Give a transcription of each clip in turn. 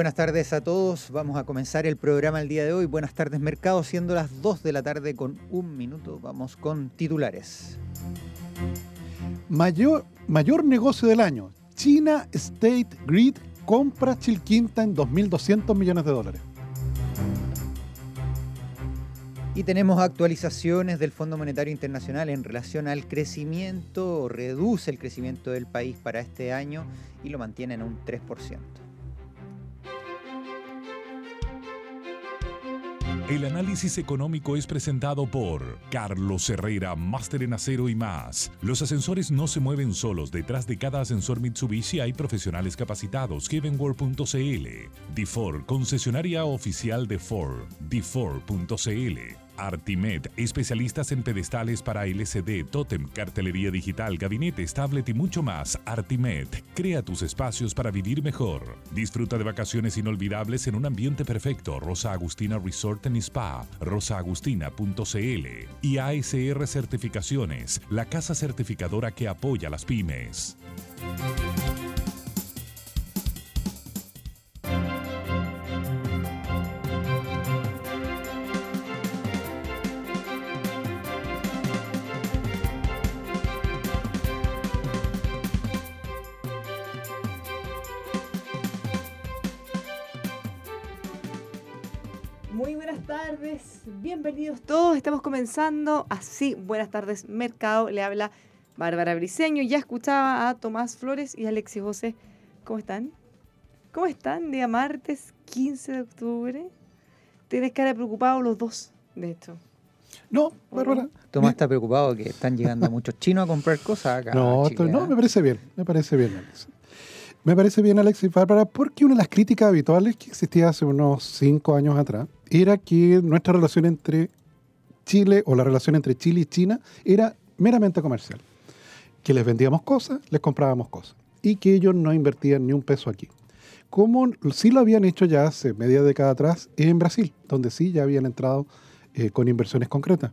buenas tardes a todos. Vamos a comenzar el programa el día de hoy. Buenas tardes, mercado. Siendo las 2 de la tarde con un minuto, vamos con titulares. Mayor, mayor negocio del año. China State Grid compra Chilquinta en 2.200 millones de dólares. Y tenemos actualizaciones del Fondo Monetario Internacional en relación al crecimiento, reduce el crecimiento del país para este año y lo mantiene en un 3%. El análisis económico es presentado por Carlos Herrera, máster en acero y más. Los ascensores no se mueven solos. Detrás de cada ascensor Mitsubishi hay profesionales capacitados. Heavenworld.cl. D4, concesionaria oficial de Ford. D4.cl. Artimed, especialistas en pedestales para LCD, Totem, cartelería digital, gabinetes, tablet y mucho más. Artimed, crea tus espacios para vivir mejor. Disfruta de vacaciones inolvidables en un ambiente perfecto. Rosa Agustina Resort and Spa, rosaagustina.cl y ASR Certificaciones, la casa certificadora que apoya a las pymes. Bienvenidos todos. Estamos comenzando así. Buenas tardes, Mercado. Le habla Bárbara Briceño. Ya escuchaba a Tomás Flores y Alexis José. ¿Cómo están? ¿Cómo están? Día martes 15 de octubre. Tienes cara de preocupado los dos, de hecho. No, Bárbara. Tomás está preocupado que están llegando muchos chinos a comprar cosas acá. No, no, ¿eh? me parece bien, me parece bien, Alex. Me parece bien, Alex y Bárbara, porque una de las críticas habituales que existía hace unos cinco años atrás era que nuestra relación entre Chile o la relación entre Chile y China era meramente comercial. Que les vendíamos cosas, les comprábamos cosas. Y que ellos no invertían ni un peso aquí. Como sí lo habían hecho ya hace media década atrás en Brasil, donde sí ya habían entrado eh, con inversiones concretas.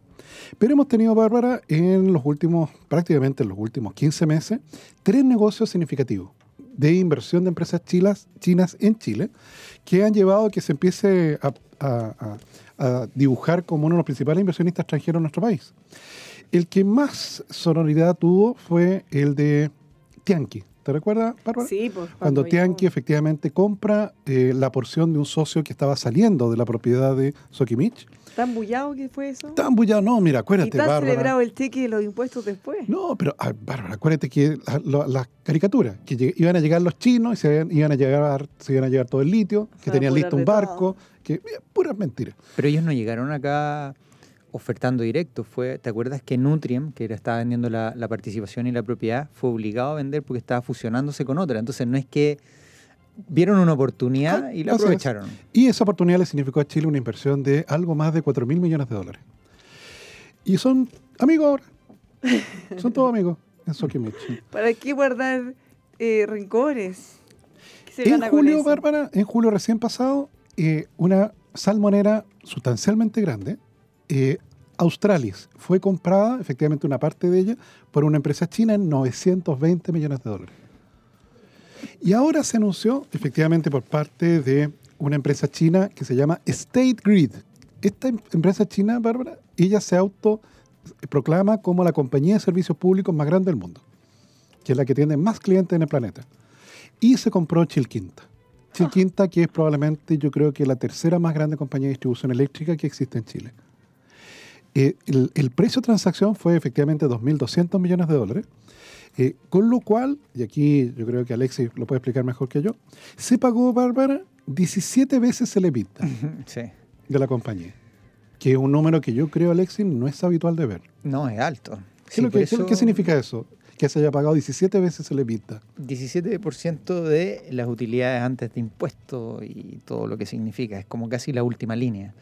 Pero hemos tenido, Bárbara, en los últimos, prácticamente en los últimos 15 meses, tres negocios significativos de inversión de empresas chilas, chinas en Chile que han llevado a que se empiece a, a- a- a dibujar como uno de los principales inversionistas extranjeros en nuestro país. El que más sonoridad tuvo fue el de Tianqi. ¿Te recuerdas, Bárbara? Sí, pues. Cuando yo- Tianqi efectivamente compra eh, la porción de un socio que estaba saliendo de la propiedad de Sokimich. ¿Tan bullado que fue eso? Tan bullado, no, mira, ¿Y acuérdate, tan Bárbara. celebrado el cheque de los impuestos después? No, pero ah, Bárbara, acuérdate que la- la- las caricaturas, que lleg- iban a llegar los chinos y se iban, iban a llegar, se iban a llevar todo el litio, que tenían listo un barco, que eh, puras mentiras. Pero ellos no llegaron acá ofertando directo. Fue, ¿Te acuerdas que Nutriem, que era- estaba vendiendo la, la participación y la propiedad, fue obligado a vender porque estaba fusionándose con otra? Entonces no es que vieron una oportunidad y la así es. aprovecharon. Y esa oportunidad le significó a Chile una inversión de algo más de 4 mil millones de dólares. Y son amigos ahora. Son todos amigos en Sokimich. ¿Para qué guardar eh, rencores? ¿Qué se En julio? Bárbara, en julio recién pasado, eh, una salmonera sustancialmente grande. Eh, Australis fue comprada, efectivamente una parte de ella, por una empresa china en 920 millones de dólares. Y ahora se anunció, efectivamente, por parte de una empresa china que se llama State Grid. Esta em- empresa china, Bárbara, ella se auto proclama como la compañía de servicios públicos más grande del mundo, que es la que tiene más clientes en el planeta. Y se compró Chilquinta. Chilquinta, que es probablemente, yo creo que la tercera más grande compañía de distribución eléctrica que existe en Chile. Eh, el, el precio de transacción fue efectivamente 2.200 millones de dólares, eh, con lo cual, y aquí yo creo que Alexis lo puede explicar mejor que yo, se pagó, Bárbara, 17 veces el EBITDA Sí. de la compañía, que es un número que yo creo, Alexis, no es habitual de ver. No, es alto. ¿Qué, Sí, es lo por que- qué- eso qué significa eso? Que se haya pagado 17 veces el EBITDA. 17% de las utilidades antes de impuestos y todo lo que significa. Es como casi la última línea.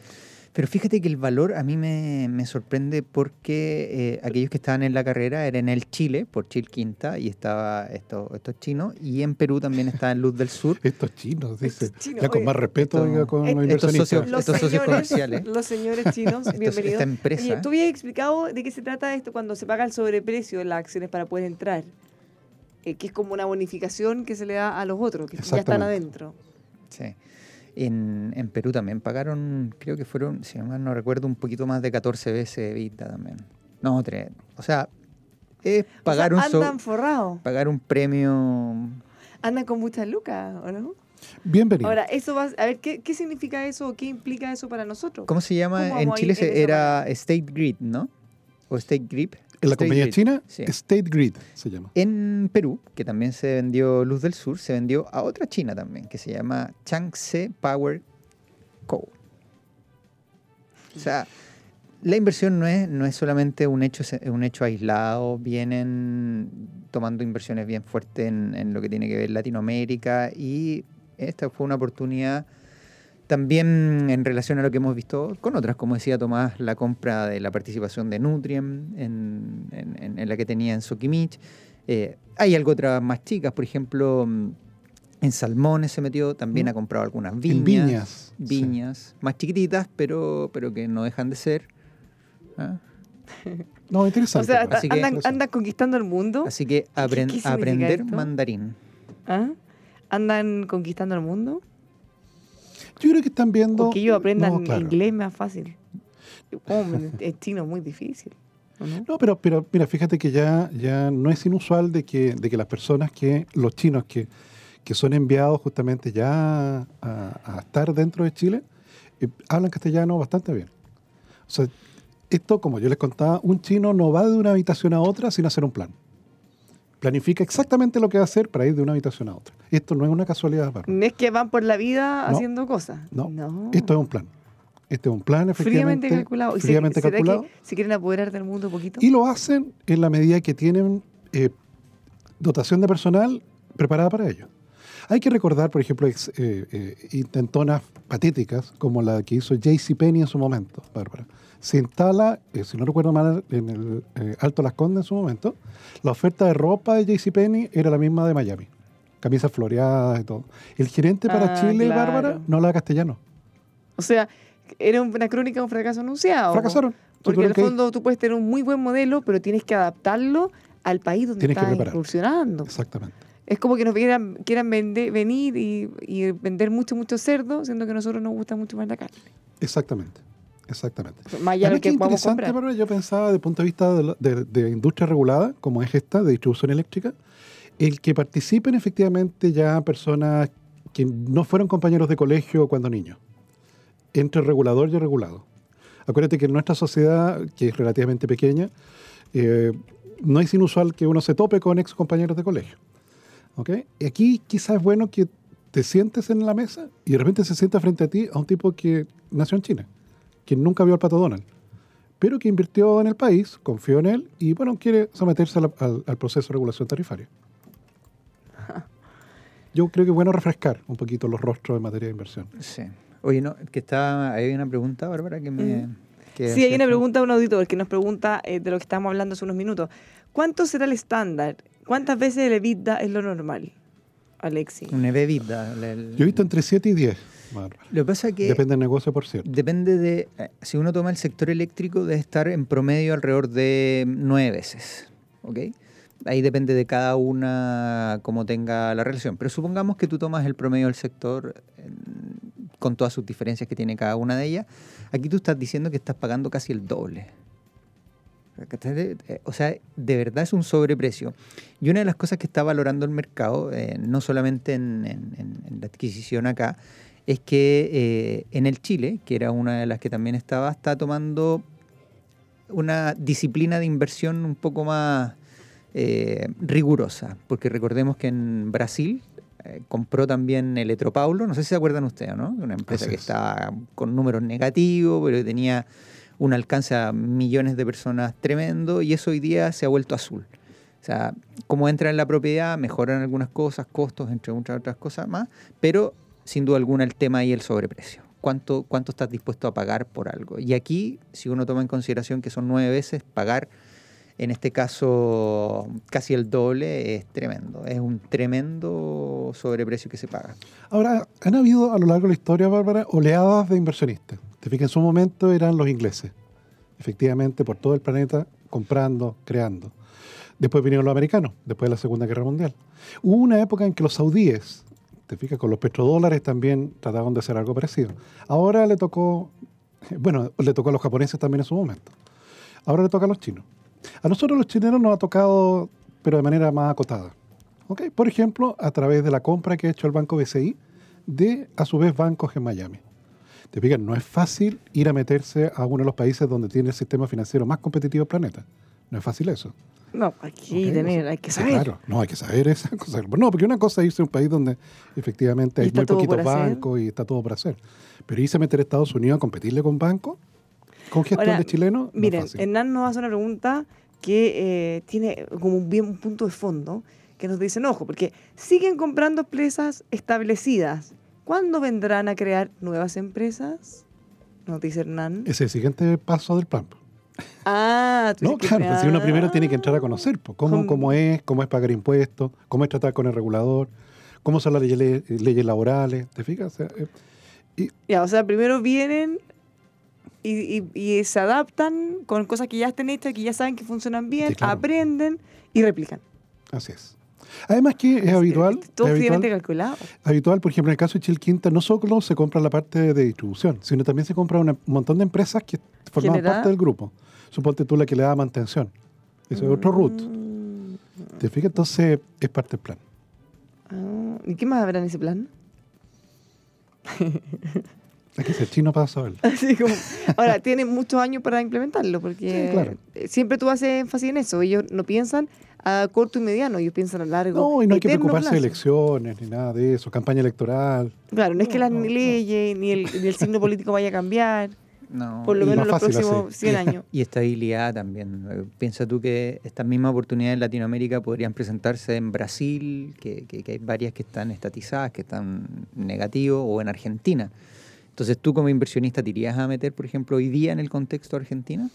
Pero fíjate que el valor a mí me, me sorprende porque eh, aquellos que estaban en la carrera eran en el Chile, por Chile Quinta, y estaba esto, estos chinos, y en Perú también está en Luz del Sur. Estos chinos, dice. Estos chinos, ya con oye, más respeto esto- oiga, con estos los inversionistas. socios- Los estos socios señores, comerciales. los señores chinos, Estos- bienvenidos. esta empresa. Oye, tú habías explicado de qué se trata esto cuando se paga el sobreprecio de las acciones para poder entrar. Eh, que es como una bonificación que se le da a los otros, que ya están adentro. Sí. En, en Perú también pagaron, creo que fueron, si mal no recuerdo, un poquito más de 14 veces EBITDA también. No, tres. O sea, es pagar, o sea, un, so- pagar un premio. andan con muchas lucas, ¿o no? Bienvenido. Ahora, eso va, a ver, ¿qué, ¿qué significa eso o qué implica eso para nosotros? ¿Cómo se llama? ¿Cómo En Chile en era State Grid, ¿no? O State Grid. En la State compañía Grid, china, sí. State Grid se llama. En Perú, que también se vendió Luz del Sur, se vendió a otra china también, que se llama Changse Power Co. O sea, la inversión no es, no es solamente un hecho, un hecho aislado, vienen tomando inversiones bien fuertes en, en lo que tiene que ver Latinoamérica y esta fue una oportunidad también en relación a lo que hemos visto con otras, como decía Tomás, la compra de la participación de Nutriem en, en- en- en la que tenía en Sokimich. Eh, hay algo otras más chicas, por ejemplo, mm, en Salmones se metió, también Mm. ha comprado algunas viñas. En viñas. sí. Viñas, más chiquititas, pero, pero que no dejan de ser. ¿ah? No, O interesante. sea, pues. Que- andan, conquistando el mundo. Así que apren- qué significa aprender esto? mandarín. ¿ah? Andan conquistando el mundo. Yo creo que están viendo. Que ellos aprendan No, claro. inglés más fácil. Es chino muy difícil. ¿o no? No, pero, pero mira, fíjate que ya, ya no es inusual de que, de que las personas que, los chinos que, que son enviados justamente ya a, a estar dentro de Chile, eh, hablan castellano bastante bien. O sea, esto, como yo les contaba, un chino no va de una habitación a otra sin hacer un plan. Planifica exactamente lo que va a hacer para ir de una habitación a otra. Esto no es una casualidad, Bárbara. No es que van por la vida No. haciendo cosas. No, Esto es un plan. Este es un plan, efectivamente. fríamente calculado. ¿Y se- fríamente será calculado. que se quieren apoderar del mundo un poquito? Y lo hacen en la medida que tienen eh, dotación de personal preparada para ello. Hay que recordar, por ejemplo, ex- eh, eh, intentonas patéticas como la que hizo JCPenney en su momento, Bárbara. Se instala, eh, si no recuerdo mal, en el eh, Alto Las Condes en su momento, la oferta de ropa de JCPenney era la misma de Miami. Camisas floreadas y todo. El gerente para Ah, Chile, claro. Bárbara, no hablaba castellano. O sea, era una crónica de un fracaso anunciado. Fracasaron. Porque en el Tuvieron que fondo tú puedes tener un muy buen modelo, pero tienes que adaptarlo al país donde Tienes estás incursionando. Exactamente. Es como que nos quieran, quieran vender, venir y, y vender mucho, mucho cerdo, siendo que a nosotros nos gusta mucho más la carne. Exactamente. Exactamente. Más allá que comprar. Bárbara, yo pensaba desde el punto de vista de, la- de- de industria regulada, como es esta, de distribución eléctrica, el que participen efectivamente ya personas que no fueron compañeros de colegio cuando niños, entre regulador y regulado. Acuérdate que en nuestra sociedad, que es relativamente pequeña, eh, no es inusual que uno se tope con ex compañeros de colegio. ¿ok? Y aquí quizás es bueno que te sientes en la mesa y de repente se sienta frente a ti a un tipo que nació en China, que nunca vio al pato Donald, pero que invirtió en el país, confió en él y bueno, quiere someterse la- al, al proceso de regulación tarifaria. Yo creo que es bueno refrescar un poquito los rostros en materia de inversión. Sí. Oye, no, que está, hay una pregunta, Bárbara, que me... que Sí, hay una pregunta de un auditor que nos pregunta eh, de lo que estábamos hablando hace unos minutos. ¿Cuánto será el estándar? ¿Cuántas veces el EBITDA es lo normal? Alexi. Un EBITDA. el- el- Yo he visto entre 7 y 10. Bárbara. Lo que pasa es que Depende del negocio, por cierto. depende de, eh, si uno toma el sector eléctrico, debe estar en promedio alrededor de nueve veces. ¿ok? Ahí depende de cada una cómo tenga la relación. Pero supongamos que tú tomas el promedio del sector en- con todas sus diferencias que tiene cada una de ellas. Aquí tú estás diciendo que estás pagando casi el doble. Eh, O sea, de verdad es un sobreprecio. Y una de las cosas que está valorando el mercado, eh, no solamente en, en- en- en la adquisición acá, es que eh, en el Chile, que era una de las que también estaba, está tomando una disciplina de inversión un poco más eh, rigurosa. Porque recordemos que en Brasil compró también Eletropaulo, no sé si se acuerdan ustedes, ¿no? Una empresa que es. estaba con números negativos, pero que tenía un alcance a millones de personas tremendo y eso hoy día se ha vuelto azul. O sea, como entra en la propiedad, mejoran algunas cosas, costos, entre muchas otras cosas más, pero sin duda alguna el tema ahí el sobreprecio. ¿Cuánto, ¿Cuánto estás dispuesto a pagar por algo? Y aquí, si uno toma en consideración que son nueve veces, pagar en este caso casi el doble es tremendo. Es un tremendo sobreprecio que se paga. Ahora, han habido a lo largo de la historia, Bárbara, oleadas de inversionistas. Te fijas, en su momento eran los ingleses. Efectivamente, por todo el planeta, comprando, creando. Después vinieron los americanos, después de la Segunda Guerra Mundial. Hubo una época en que los saudíes, te fijas, con los petrodólares también trataban de hacer algo parecido. Ahora le tocó, bueno, le tocó a los japoneses también en su momento. Ahora le toca a los chinos. A nosotros los chilenos nos ha tocado, pero de manera más acotada. ¿Ok? Por ejemplo, a través de la compra que ha hecho el Banco BCI de, a su vez, bancos en Miami. Te fijas, no es fácil ir a meterse a uno de los países donde tiene el sistema financiero más competitivo del planeta. No es fácil eso. No, hay que tener, o sea, hay que saber. claro, no, hay que saber esa cosa. No, porque una cosa es irse a un país donde efectivamente hay muy poquitos bancos y está todo por hacer. Pero irse a meter a Estados Unidos a competirle con bancos, con gestión Ahora, de chileno, no Miren, es fácil. Hernán nos hace una pregunta que eh, tiene como un, bien, un punto de fondo, que nos dicen, ojo, porque siguen comprando empresas establecidas. ¿Cuándo vendrán a crear nuevas empresas? Nos dice Hernán. Es el siguiente paso del plan. Ah, tú No, claro, pues si uno primero tiene que entrar a conocer pues, cómo, cómo es, cómo es pagar impuestos, cómo es tratar con el regulador, cómo son las leyes, leyes laborales, ¿te fijas? O sea, eh, Ya, o sea, primero vienen y, y- y se adaptan con cosas que ya están hechas, que ya saben que funcionan bien, Sí, claro. aprenden y replican. así es. Además que es habitual, Todo es habitual, calculado. habitual, por ejemplo, en el caso de Chilquinta, no solo se compra la parte de distribución, sino también se compra una- un montón de empresas que forman Genera- parte del grupo. Suponte tú la que le da mantención. Eso es otro root. Mm. ¿Te fijas? Entonces es parte del plan. Ah, ¿Y qué más habrá en ese plan? Hay que ser chino para saberlo. Así como- ahora, tienen muchos años para implementarlo, porque Sí, claro. siempre tú haces énfasis en eso. Ellos no piensan a corto y mediano, ellos piensan a largo. No, y no hay que preocuparse de plazo. elecciones ni nada de eso, campaña electoral. Claro, no es que No, las no, no. leyes ni el, ni el signo político vaya a cambiar, No, por lo menos los así. próximos 100 años. Y estabilidad también. Piensa tú que estas mismas oportunidades en Latinoamérica podrían presentarse en Brasil, que, que- que hay varias que están estatizadas, que están negativos, o en Argentina. Entonces, ¿tú como inversionista te irías a meter, por ejemplo, hoy día en el contexto argentino?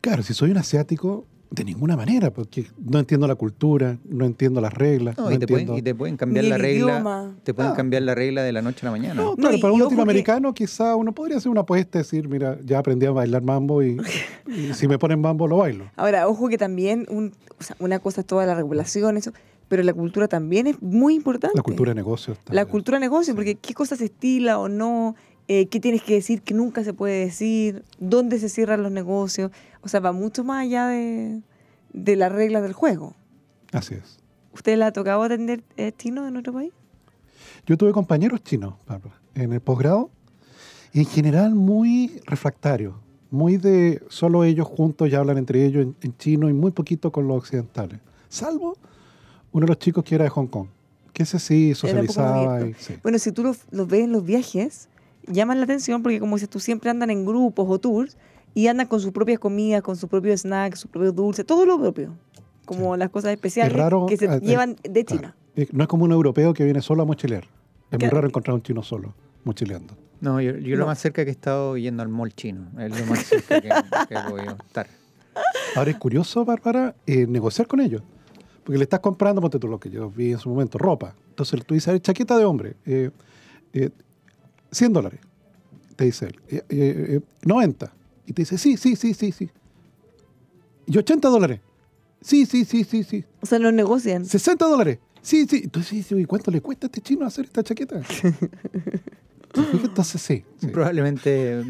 Claro, si soy un asiático, de ninguna manera, porque no entiendo la cultura, no entiendo las reglas. No, No, y, te entiendo. pueden, y te pueden cambiar la regla. idioma. Te pueden Ah. cambiar la regla de la noche a la mañana. No, No, claro, y- para un ojo que- latinoamericano quizá uno podría hacer una apuesta y decir, mira, ya aprendí a bailar mambo y, y si me ponen mambo lo bailo. Ahora, ojo que también un- o sea, una cosa es toda la regulación, eso, pero la cultura también es muy importante. La cultura de negocios. La cultura de negocio, porque qué cosa se estila o no, eh, qué tienes que decir que nunca se puede decir, dónde se cierran los negocios. O sea, va mucho más allá de, de las reglas del juego. Así es. ¿Usted le ha tocado atender eh, chino en otro país? Yo tuve compañeros chinos, Bárbara, en el posgrado, y en general muy refractarios, muy de solo ellos juntos ya hablan entre ellos en, en chino y muy poquito con los occidentales. Salvo uno de los chicos que era de Hong Kong, que ese sí socializaba. Y, sí. Bueno, si tú los los ves en los viajes, llaman la atención porque como dices tú, siempre andan en grupos o tours y andan con sus propias comidas, con sus propios snacks, sus propios dulces, todo lo propio. Como las cosas especiales Es raro, que se eh, llevan de Claro. China. Eh, No es como un europeo que viene solo a mochilear. Es muy raro encontrar un chino solo, mochileando. No, yo, yo No. lo más cerca que he estado yendo al mall chino. Es lo más cerca que, que he podido estar. Ahora es curioso, Bárbara, eh, negociar con ellos. Porque le estás comprando, ponte tú lo que yo vi en su momento, ropa. Entonces tú dices, a ver, chaqueta de hombre, eh, eh, 100 dólares, te dice él. Eh, eh, eh, 90. Y te dice, sí, sí, sí, sí, sí. Y 80 dólares. Sí, sí, sí, sí, sí. O sea, no negocian. 60 dólares. Sí, sí. Entonces, sí, ¿y cuánto le cuesta a este chino hacer esta chaqueta? Entonces, sí. sí. Probablemente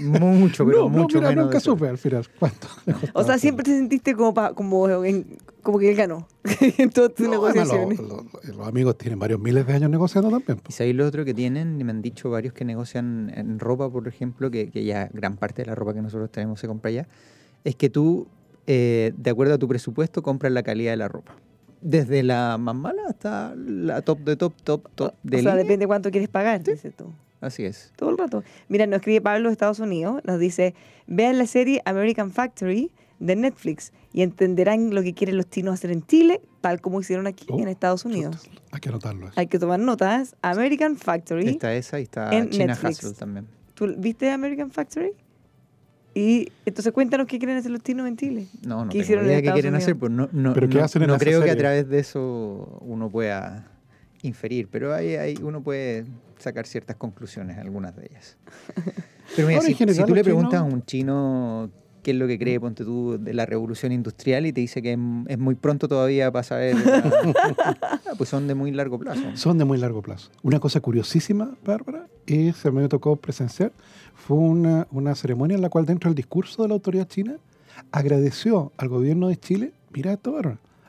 mucho, pero no, no, mucho mira, menos. nunca supe al final cuánto. O sea, siempre te sentiste como, pa- como, en- como que él ganó en todas tus No, negociaciones. los, los- los amigos tienen varios miles de años negociando también. Y pues. sabéis lo otro que tienen, y me han dicho varios que negocian en ropa, por ejemplo, que, que ya gran parte de la ropa que nosotros tenemos se compra allá, es que tú, eh, de acuerdo a tu presupuesto, compras la calidad de la ropa. Desde la más mala hasta la top de top, top, top de o sea, línea. depende cuánto quieres pagar, dices tú. Así es. Todo el rato. Mira, nos escribe Pablo de Estados Unidos, nos dice, vean la serie American Factory de Netflix y entenderán lo que quieren los chinos hacer en Chile, tal como hicieron aquí Oh, en Estados Unidos. chuta, Hay que anotarlo. eso. Hay que tomar notas. American Factory. Está esa y está en China Netflix. Hustle también. ¿Tú viste American Factory? Y entonces cuéntanos qué quieren hacer los chinos en Chile. No, no ¿Qué hicieron idea qué quieren hacer, pues no, no, ¿Pero qué no- hacen en no creo que a serie? través de eso uno pueda inferir, pero ahí, ahí uno puede sacar ciertas conclusiones, algunas de ellas. Pero mira, si, general, si tú le preguntas a un chino qué es lo que cree, ponte tú, de la revolución industrial y te dice que es, es muy pronto todavía para saber, ah, pues son de muy largo plazo. Son de muy largo plazo. Una cosa curiosísima, Bárbara, es, a mí me tocó presenciar, fue una, una ceremonia en la cual dentro del discurso de la autoridad china agradeció al gobierno de Chile, mira esto,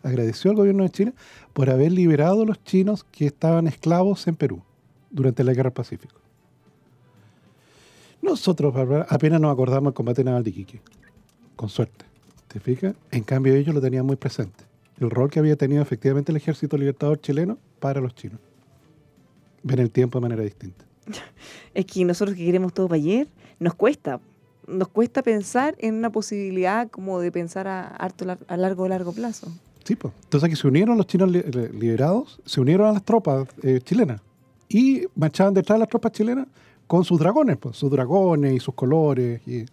agradeció al gobierno de Chile por haber liberado a los chinos que estaban esclavos en Perú durante la Guerra del Pacífico. Nosotros, apenas nos acordamos del combate naval de Iquique, con suerte. ¿Te fijas? En cambio, ellos lo tenían muy presente. El rol que había tenido efectivamente el Ejército Libertador chileno para los chinos. Ven el tiempo de manera distinta. Es que nosotros que queremos todo para ayer, nos cuesta. Nos cuesta pensar en una posibilidad como de pensar a, harto a largo, largo plazo. Sí, pues. Entonces aquí se unieron los chinos li- li- liberados, se unieron a las tropas eh, chilenas y marchaban detrás de las tropas chilenas con sus dragones, pues, sus dragones y sus colores. Y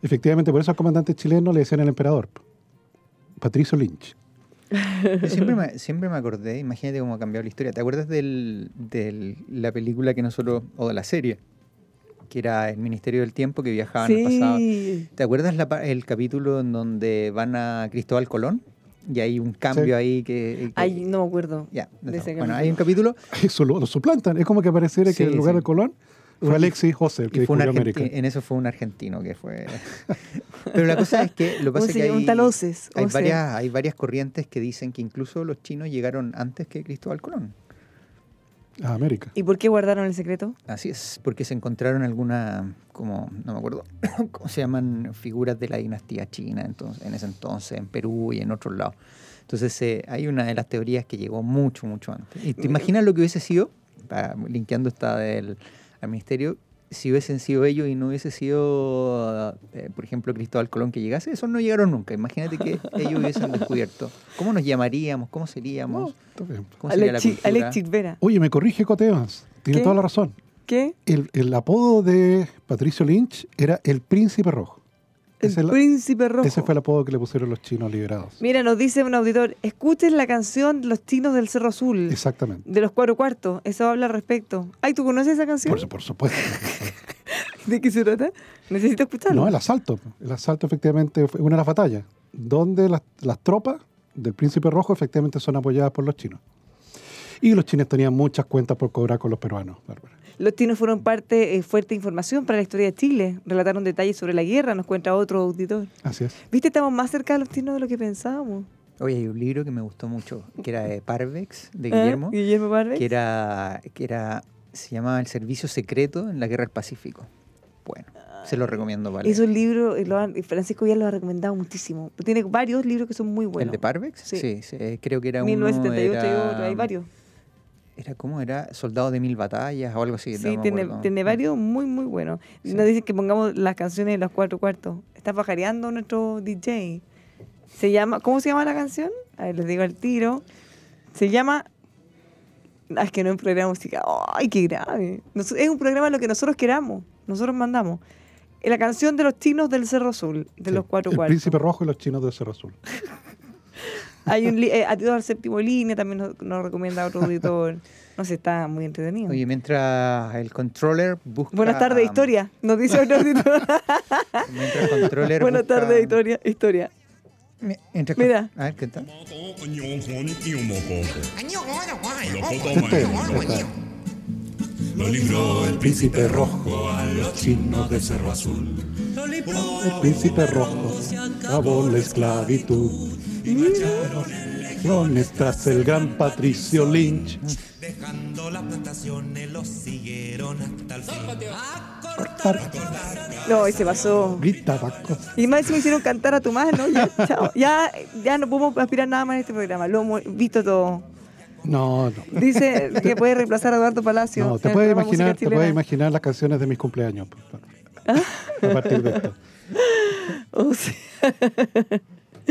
efectivamente, por eso al comandante chileno le decían el emperador. Patricio Lynch. Yo siempre me, siempre me acordé, imagínate cómo ha cambiado la historia. ¿Te acuerdas de la película que nosotros, o de la serie, que era El Ministerio del Tiempo, que viajaban al pasado? Sí. ¿Te acuerdas la el capítulo en donde van a Cristóbal Colón? Y hay un cambio Sí. ahí que... que- Ay, no me acuerdo. ya, de no. ese bueno, hay un capítulo Eso lo, lo suplantan. Es como que pareciera Sí, que en lugar sí. de Colón fue Alexis José el que fue un descubrió América. en eso fue un argentino que fue... Pero la cosa es que lo que ¿Cómo pasa es se que hay, hay, varias, hay varias corrientes que dicen que incluso los chinos llegaron antes que Cristóbal Colón. A América. ¿Y por qué guardaron el secreto? Así es, porque se encontraron alguna, como, no me acuerdo, ¿cómo se llaman? Figuras de la dinastía china entonces, en ese entonces, en Perú y en otros lados. Entonces eh, hay una de las teorías que llegó mucho, mucho antes. ¿Y te imaginas lo que hubiese sido, para- linkeando esta del al ministerio, si hubiesen sido ellos y no hubiese sido, eh, por ejemplo, Cristóbal Colón que llegase? Esos no llegaron nunca. Imagínate que ellos hubiesen descubierto. ¿Cómo nos llamaríamos? ¿Cómo seríamos? No. ¿Cómo sería la Alexi- cultura? Alexis Vera. Oye, me corrige Cote Evans. Tiene ¿Qué? toda la razón. ¿Qué? El, el apodo de Patricio Lynch era el príncipe rojo. El Ese, príncipe rojo. ese fue el apodo que le pusieron los chinos liberados. Mira, nos dice un auditor, escuchen la canción Los Chinos del Cerro Azul, Exactamente. de los cuatro cuartos. Eso habla al respecto. Ay, ¿tú conoces esa canción? Por, su- por supuesto. ¿De qué se trata? Necesito escucharlo. No, el asalto. El asalto efectivamente fue una de las batallas, donde las, las tropas del príncipe rojo efectivamente son apoyadas por los chinos. Y los chinos tenían muchas cuentas por cobrar con los peruanos, Bárbara. Los chinos fueron parte eh, fuerte información para la historia de Chile. Relataron detalles sobre la guerra, nos cuenta otro auditor. Así es. ¿Viste? Estamos más cerca de los chinos de lo que pensábamos. Oye, hay un libro que me gustó mucho, que era de Parvex, de ¿Eh? Guillermo, Guillermo Barbex. que era, que era, se llamaba El Servicio Secreto en la Guerra del Pacífico. Bueno, se lo recomiendo, vale. Esos libros, eh, lo han- Francisco ya lo ha recomendado muchísimo. Tiene varios libros que son muy buenos. ¿El de Parvex? Sí. Sí, sí, eh, creo que era uno, 1978 y era, otro, hay varios. Era como era Soldado de Mil Batallas o algo así. Sí, no tiene, tiene varios muy, muy buenos. Sí. Nos dicen que pongamos las canciones de los cuatro cuartos. Está pajareando nuestro DJ. Se llama, ¿cómo se llama la canción? A ver, les digo al tiro. Se llama. Ah, es que no es un programa musical. ¡Ay, qué grave! Nos- es un programa lo que nosotros queramos. Nosotros mandamos. La canción de los chinos del Cerro Azul, de Sí. los cuatro el cuartos. príncipe rojo y los chinos del Cerro Azul. Hay un eh, Atido al séptimo línea, también nos, nos recomienda otro auditor. No sé, está muy entretenido. Oye, mientras el controller busca... Buenas tardes, historia. Nos dice otro auditor. Mientras el controller Buenas busca- tardes, historia. Historia. Mi- mientras- Mira. A ver, ¿qué tal? Lo libró el príncipe rojo a los chinos de Cerro Azul. El príncipe rojo acabó la esclavitud. Leones tras el gran Patricio Lynch. Dejando las plantaciones, los siguieron hasta el fin. Cortar, No, y se pasó. gritaba cosas. Y más si me hicieron cantar a tu madre, ¿no? Ya, chao. Ya, ya no podemos aspirar nada más en este programa. Lo hemos visto todo. No, no. Dice que puede reemplazar a Eduardo Palacio. No, te puedes imaginar, te puedes imaginar las canciones de mis cumpleaños. bueno, A partir de esto. O sea,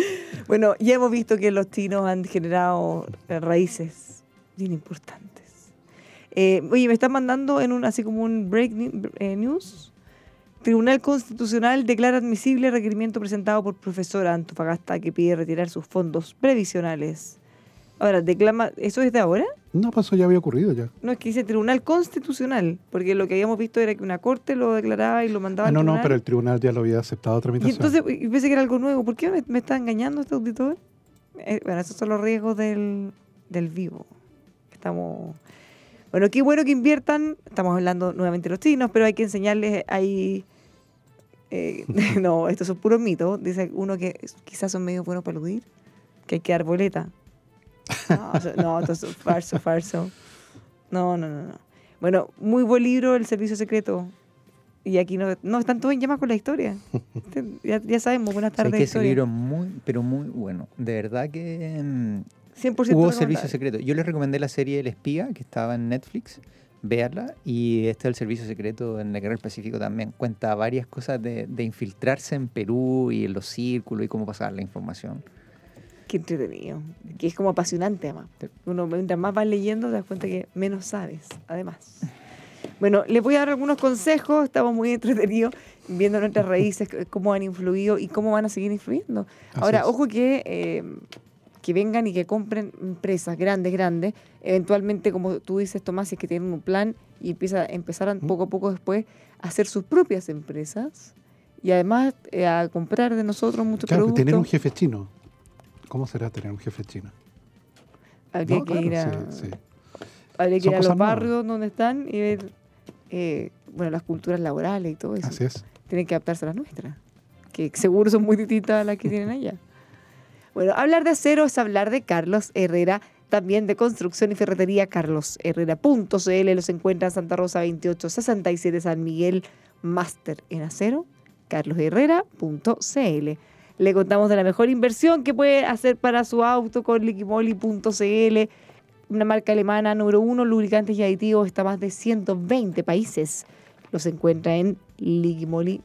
bueno, ya hemos visto que los chinos han generado eh, raíces bien importantes. Eh, oye, me están mandando en un así como un break eh, news. Tribunal Constitucional declara admisible requerimiento presentado por profesora Antofagasta que pide retirar sus fondos previsionales. Ahora, declama, ¿eso es de ahora? No, pues eso ya había ocurrido ya. No, es que dice Tribunal Constitucional, porque lo que habíamos visto era que una corte lo declaraba y lo mandaba Ah, al no, no, tribunal. pero el tribunal ya lo había aceptado Y tramitación. entonces y pensé que era algo nuevo. ¿Por qué me, me está engañando este auditor? Eh, bueno, esos son los riesgos del, del vivo. Estamos. Bueno, qué bueno que inviertan. Estamos hablando nuevamente de los chinos, pero hay que enseñarles ahí. eh, no, estos son puros mitos. Dice uno que quizás son medio buenos para eludir, que hay que dar boleta. No, no, es falso, falso. No, no, no, no. Bueno, muy buen libro, El Servicio Secreto. Y aquí no, no están todos en llamas con la historia. Este, Ya, ya sabemos, buenas tardes. que ese libro es muy, pero muy bueno. De verdad que mm, 100% hubo servicio secreto. Yo les recomendé la serie El Espía, que estaba en Netflix. Véanla. Y este el servicio secreto en la Guerra del Pacífico también cuenta varias cosas de, de infiltrarse en Perú y en los círculos y cómo pasar la información. Qué entretenido. Que es como apasionante, además. Uno, mientras más vas leyendo, te das cuenta que menos sabes, además. Bueno, les voy a dar algunos consejos. Estamos muy entretenidos viendo nuestras raíces, cómo han influido y cómo van a seguir influyendo. Así Ahora, es. ojo que, eh, que vengan y que compren empresas grandes, grandes. Eventualmente, como tú dices, Tomás, si es que tienen un plan y empieza, empezarán poco a poco después a hacer sus propias empresas y además eh, a comprar de nosotros muchos Claro, productos. tener un jefe chino. ¿Cómo será tener un jefe chino? Habría No, que claro, ir a, sí, sí. habría que Son ir a los nuevas. barrios donde están y ver eh, bueno, las culturas laborales y todo eso. Así es. Tienen que adaptarse a las nuestras, que seguro son muy distintas a las que tienen allá. Bueno, hablar de acero es hablar de Carlos Herrera, también de construcción y ferretería carlosherrera.cl. Los encuentra en Santa Rosa 2867 San Miguel, máster en acero, carlosherrera.cl. Le contamos de la mejor inversión que puede hacer para su auto con liquimoli.cl, una marca alemana número uno, lubricantes y aditivos, está más de 120 países. Los encuentra en liquimoli.cl.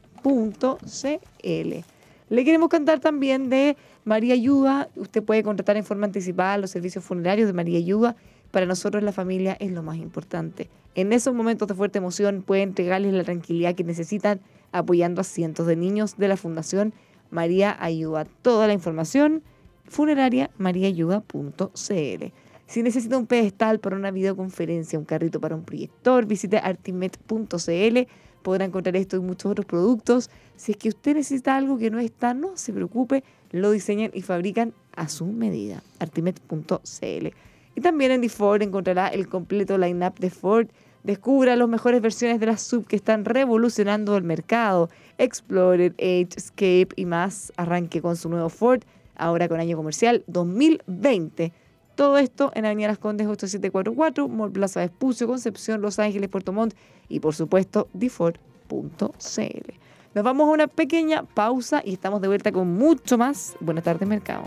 Le queremos contar también de María Ayuda. Usted puede contratar en forma anticipada los servicios funerarios de María Ayuda. Para nosotros la familia es lo más importante. En esos momentos de fuerte emoción puede entregarles la tranquilidad que necesitan apoyando a cientos de niños de la Fundación María Ayuda. Toda la información funeraria mariaayuda.cl. Si necesita un pedestal para una videoconferencia, un carrito para un proyector, visite artimet.cl. Podrá encontrar esto y muchos otros productos. Si es que usted necesita algo que no está, no se preocupe, lo diseñan y fabrican a su medida. artimet.cl. Y también en DeFord encontrará el completo line-up de Ford. Descubra las mejores versiones de las sub que están revolucionando el mercado. Explorer, Edge, Escape y más. Arranque con su nuevo Ford, ahora con año comercial 2020. Todo esto en Avenida Las Condes 8744, Mall Plaza Vespucio, Concepción, Los Ángeles, Puerto Montt y por supuesto diford.cl. Nos vamos a una pequeña pausa y estamos de vuelta con mucho más. Buenas tardes, mercado.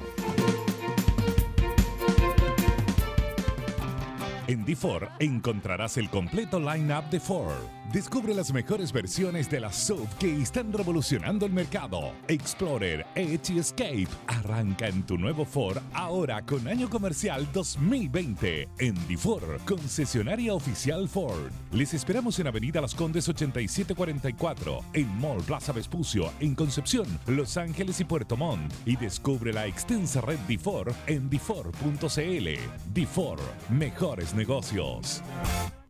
En D4 encontrarás el completo line-up de Ford, Descubre las mejores versiones de la SUV que están revolucionando el mercado. Explorer, Edge y Escape. Arranca en tu nuevo Ford ahora con año comercial 2020 en Difor, concesionaria oficial Ford. Les esperamos en Avenida Las Condes 8744, en Mall Plaza Vespucio, en Concepción, Los Ángeles y Puerto Montt. Y descubre la extensa red Difor en difor.cl. Difor, mejores negocios.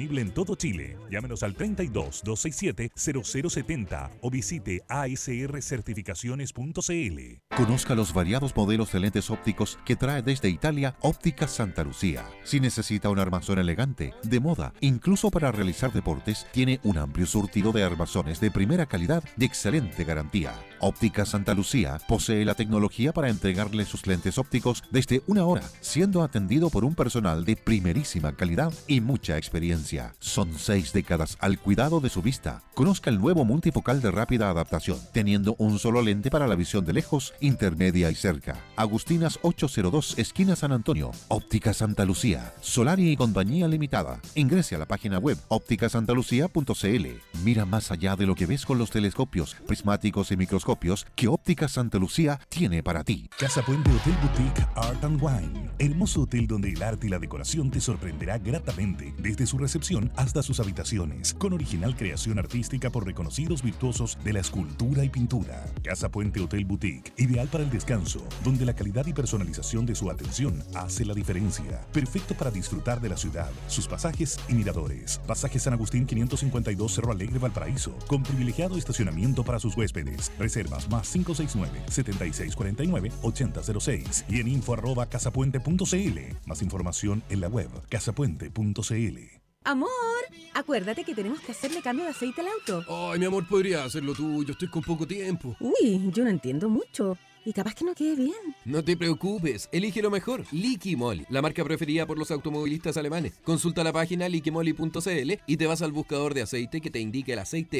en todo Chile. Llámenos al 32 267 0070 o visite asrcertificaciones.cl. Conozca los variados modelos de lentes ópticos que trae desde Italia Óptica Santa Lucía. Si necesita un armazón elegante, de moda, incluso para realizar deportes, tiene un amplio surtido de armazones de primera calidad y excelente garantía. Óptica Santa Lucía posee la tecnología para entregarle sus lentes ópticos desde una hora, siendo atendido por un personal de primerísima calidad y mucha experiencia. Son seis décadas al cuidado de su vista. Conozca el nuevo multifocal de rápida adaptación, teniendo un solo lente para la visión de lejos, intermedia y cerca. Agustinas 802, esquina San Antonio. Óptica Santa Lucía. Solari y Compañía Limitada. Ingrese a la página web ópticasantalucía.cl. Mira más allá de lo que ves con los telescopios, prismáticos y microscopios que Óptica Santa Lucía tiene para ti. Casa Puente Hotel Boutique Art and Wine. Hermoso hotel donde el arte y la decoración te sorprenderá gratamente, desde su recepción hasta sus habitaciones, con original creación artística por reconocidos virtuosos de la escultura y pintura. Casa Puente Hotel Boutique, ideal para el descanso, donde la calidad y personalización de su atención hace la diferencia. Perfecto para disfrutar de la ciudad, sus pasajes y miradores. Pasaje San Agustín 552 Cerro Alegre Valparaíso, con privilegiado estacionamiento para sus huéspedes. Reservas más 569-7649-8006 y en info arroba casapuente.cl. Más información en la web casapuente.cl. Amor, acuérdate que tenemos que hacerle cambio de aceite al auto. Ay, mi amor, podría hacerlo tú. Yo estoy con poco tiempo. Uy, yo no entiendo mucho. Y capaz que no quede bien. No te preocupes, elige lo mejor. Liqui Moly, la marca preferida por los automovilistas alemanes. Consulta la página liquimoly.cl y te vas al buscador de aceite que te indique el aceite.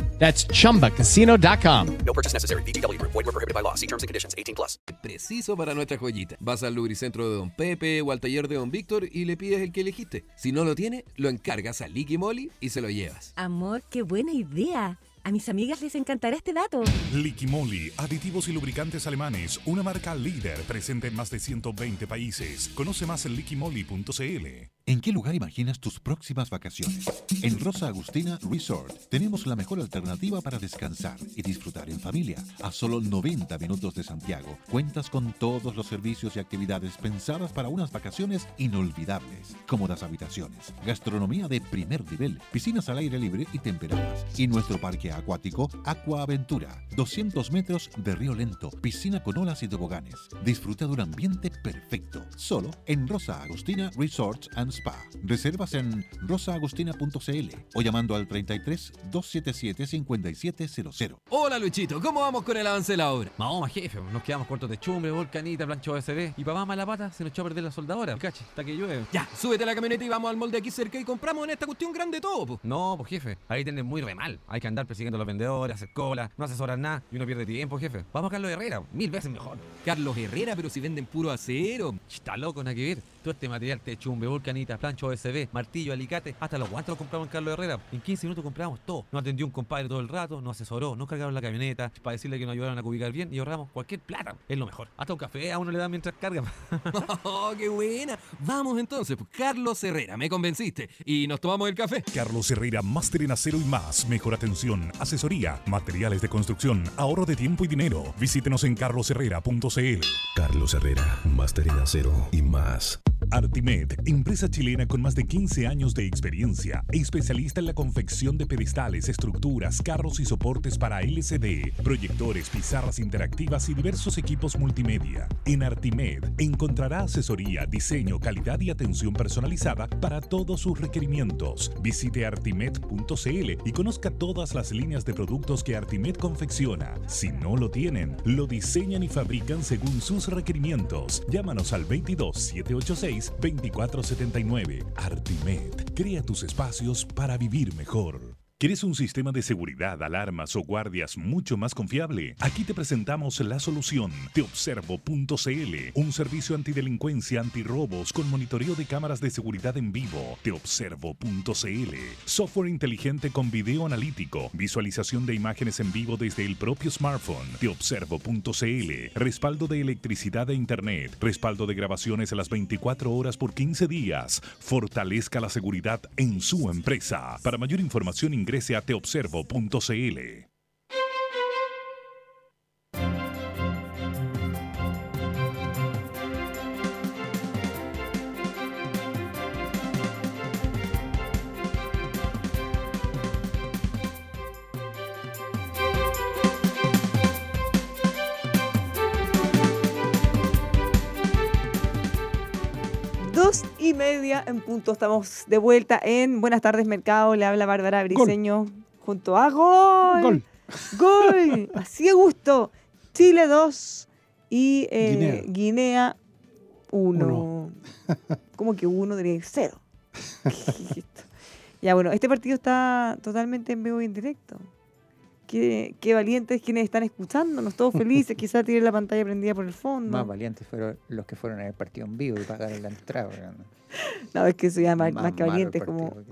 That's chumbacasino.com. No purchase necessary. VGW Group. Void were prohibited by law. See terms and conditions. 18 plus. Preciso para nuestra joyita. Vas al lubricentro de Don Pepe o al taller de Don Víctor y le pides el que elegiste. Si no lo tiene, lo encargas a Liqui Moly y se lo llevas. Amor, qué buena idea. A mis amigas les encantará este dato. Liquimoli, aditivos y lubricantes alemanes, una marca líder presente en más de 120 países. Conoce más en liquimoli.cl. ¿En qué lugar imaginas tus próximas vacaciones? En Rosa Agustina Resort tenemos la mejor alternativa para descansar y disfrutar en familia. A solo 90 minutos de Santiago, cuentas con todos los servicios y actividades pensadas para unas vacaciones inolvidables. Cómodas habitaciones, gastronomía de primer nivel, piscinas al aire libre y temperadas. Y nuestro parque acuático Aqua Aventura, 200 metros de río lento, piscina con olas y toboganes. Disfruta de un ambiente perfecto, solo en Rosa Agustina Resorts and Spa. Reservas en rosaagustina.cl o llamando al 33 277 5700. Hola Luchito, ¿cómo vamos con el avance de la obra? Mahoma, jefe, nos quedamos cortos de chumbre, volcanita, plancho OSB. Y papá mala pata se nos echó a perder la soldadora. Cache, hasta que llueve. Ya, súbete a la camioneta y vamos al molde aquí cerca y compramos en esta cuestión grande todo, po. No, pues jefe, ahí tienen muy re mal. Hay que andar persiguiendo a los vendedores, hacer cola, no asesorar nada y uno pierde tiempo, jefe. Vamos a Carlos Herrera, mil veces mejor. Carlos Herrera, pero si venden puro acero. Está loco, nada que ver. Todo este material de chumbe, volcanita, plancho OSB, martillo, alicate, hasta los guantes los compramos en Carlos Herrera. En 15 minutos compramos todo. Nos atendió un compadre todo el rato, nos asesoró, nos cargaron la camioneta para decirle que nos ayudaron a ubicar bien y ahorramos cualquier plata. Es lo mejor. Hasta un café a uno le dan mientras carga. ¡Oh, qué buena! Vamos entonces, pues, Carlos Herrera, me convenciste. Y nos tomamos el café. Carlos Herrera, máster en acero y más. Mejor atención, asesoría, materiales de construcción, ahorro de tiempo y dinero. Visítenos en carlosherrera.cl. Carlos Herrera, máster en acero y más. Artimed, empresa chilena con más de 15 años de experiencia, especialista en la confección de pedestales, estructuras, carros y soportes para LCD, proyectores, pizarras interactivas y diversos equipos multimedia. En Artimed encontrará asesoría, diseño, calidad y atención personalizada para todos sus requerimientos. Visite artimed.cl y conozca todas las líneas de productos que Artimed confecciona. Si no lo tienen, lo diseñan y fabrican según sus requerimientos. Llámanos al 22 786 2479. Artimed. Crea tus espacios para vivir mejor. ¿Quieres un sistema de seguridad, alarmas o guardias mucho más confiable? Aquí te presentamos la solución. Teobservo.cl, un servicio antidelincuencia, antirrobos con monitoreo de cámaras de seguridad en vivo. Teobservo.cl, software inteligente con video analítico, visualización de imágenes en vivo desde el propio smartphone. Teobservo.cl, respaldo de electricidad e internet, respaldo de grabaciones a las 24 horas por 15 días. Fortalezca la seguridad en su empresa. Para mayor información ingrese a teobservo.cl. y media en punto. Estamos de vuelta en Buenas tardes, Mercado. Le habla Bárbara Briseño junto a Gol. Gol. Gol. Así de gusto. Chile 2 y eh, Guinea 1. ¿Cómo que 1? Diría 0. ya, bueno, este partido está totalmente en vivo y en directo. Qué, qué valientes quienes están escuchándonos, todos felices. Quizás tienen la pantalla prendida por el fondo. Más valientes fueron los que fueron al partido en vivo y pagaron la entrada. weón. No, es que eso ya más, más que valientes, como.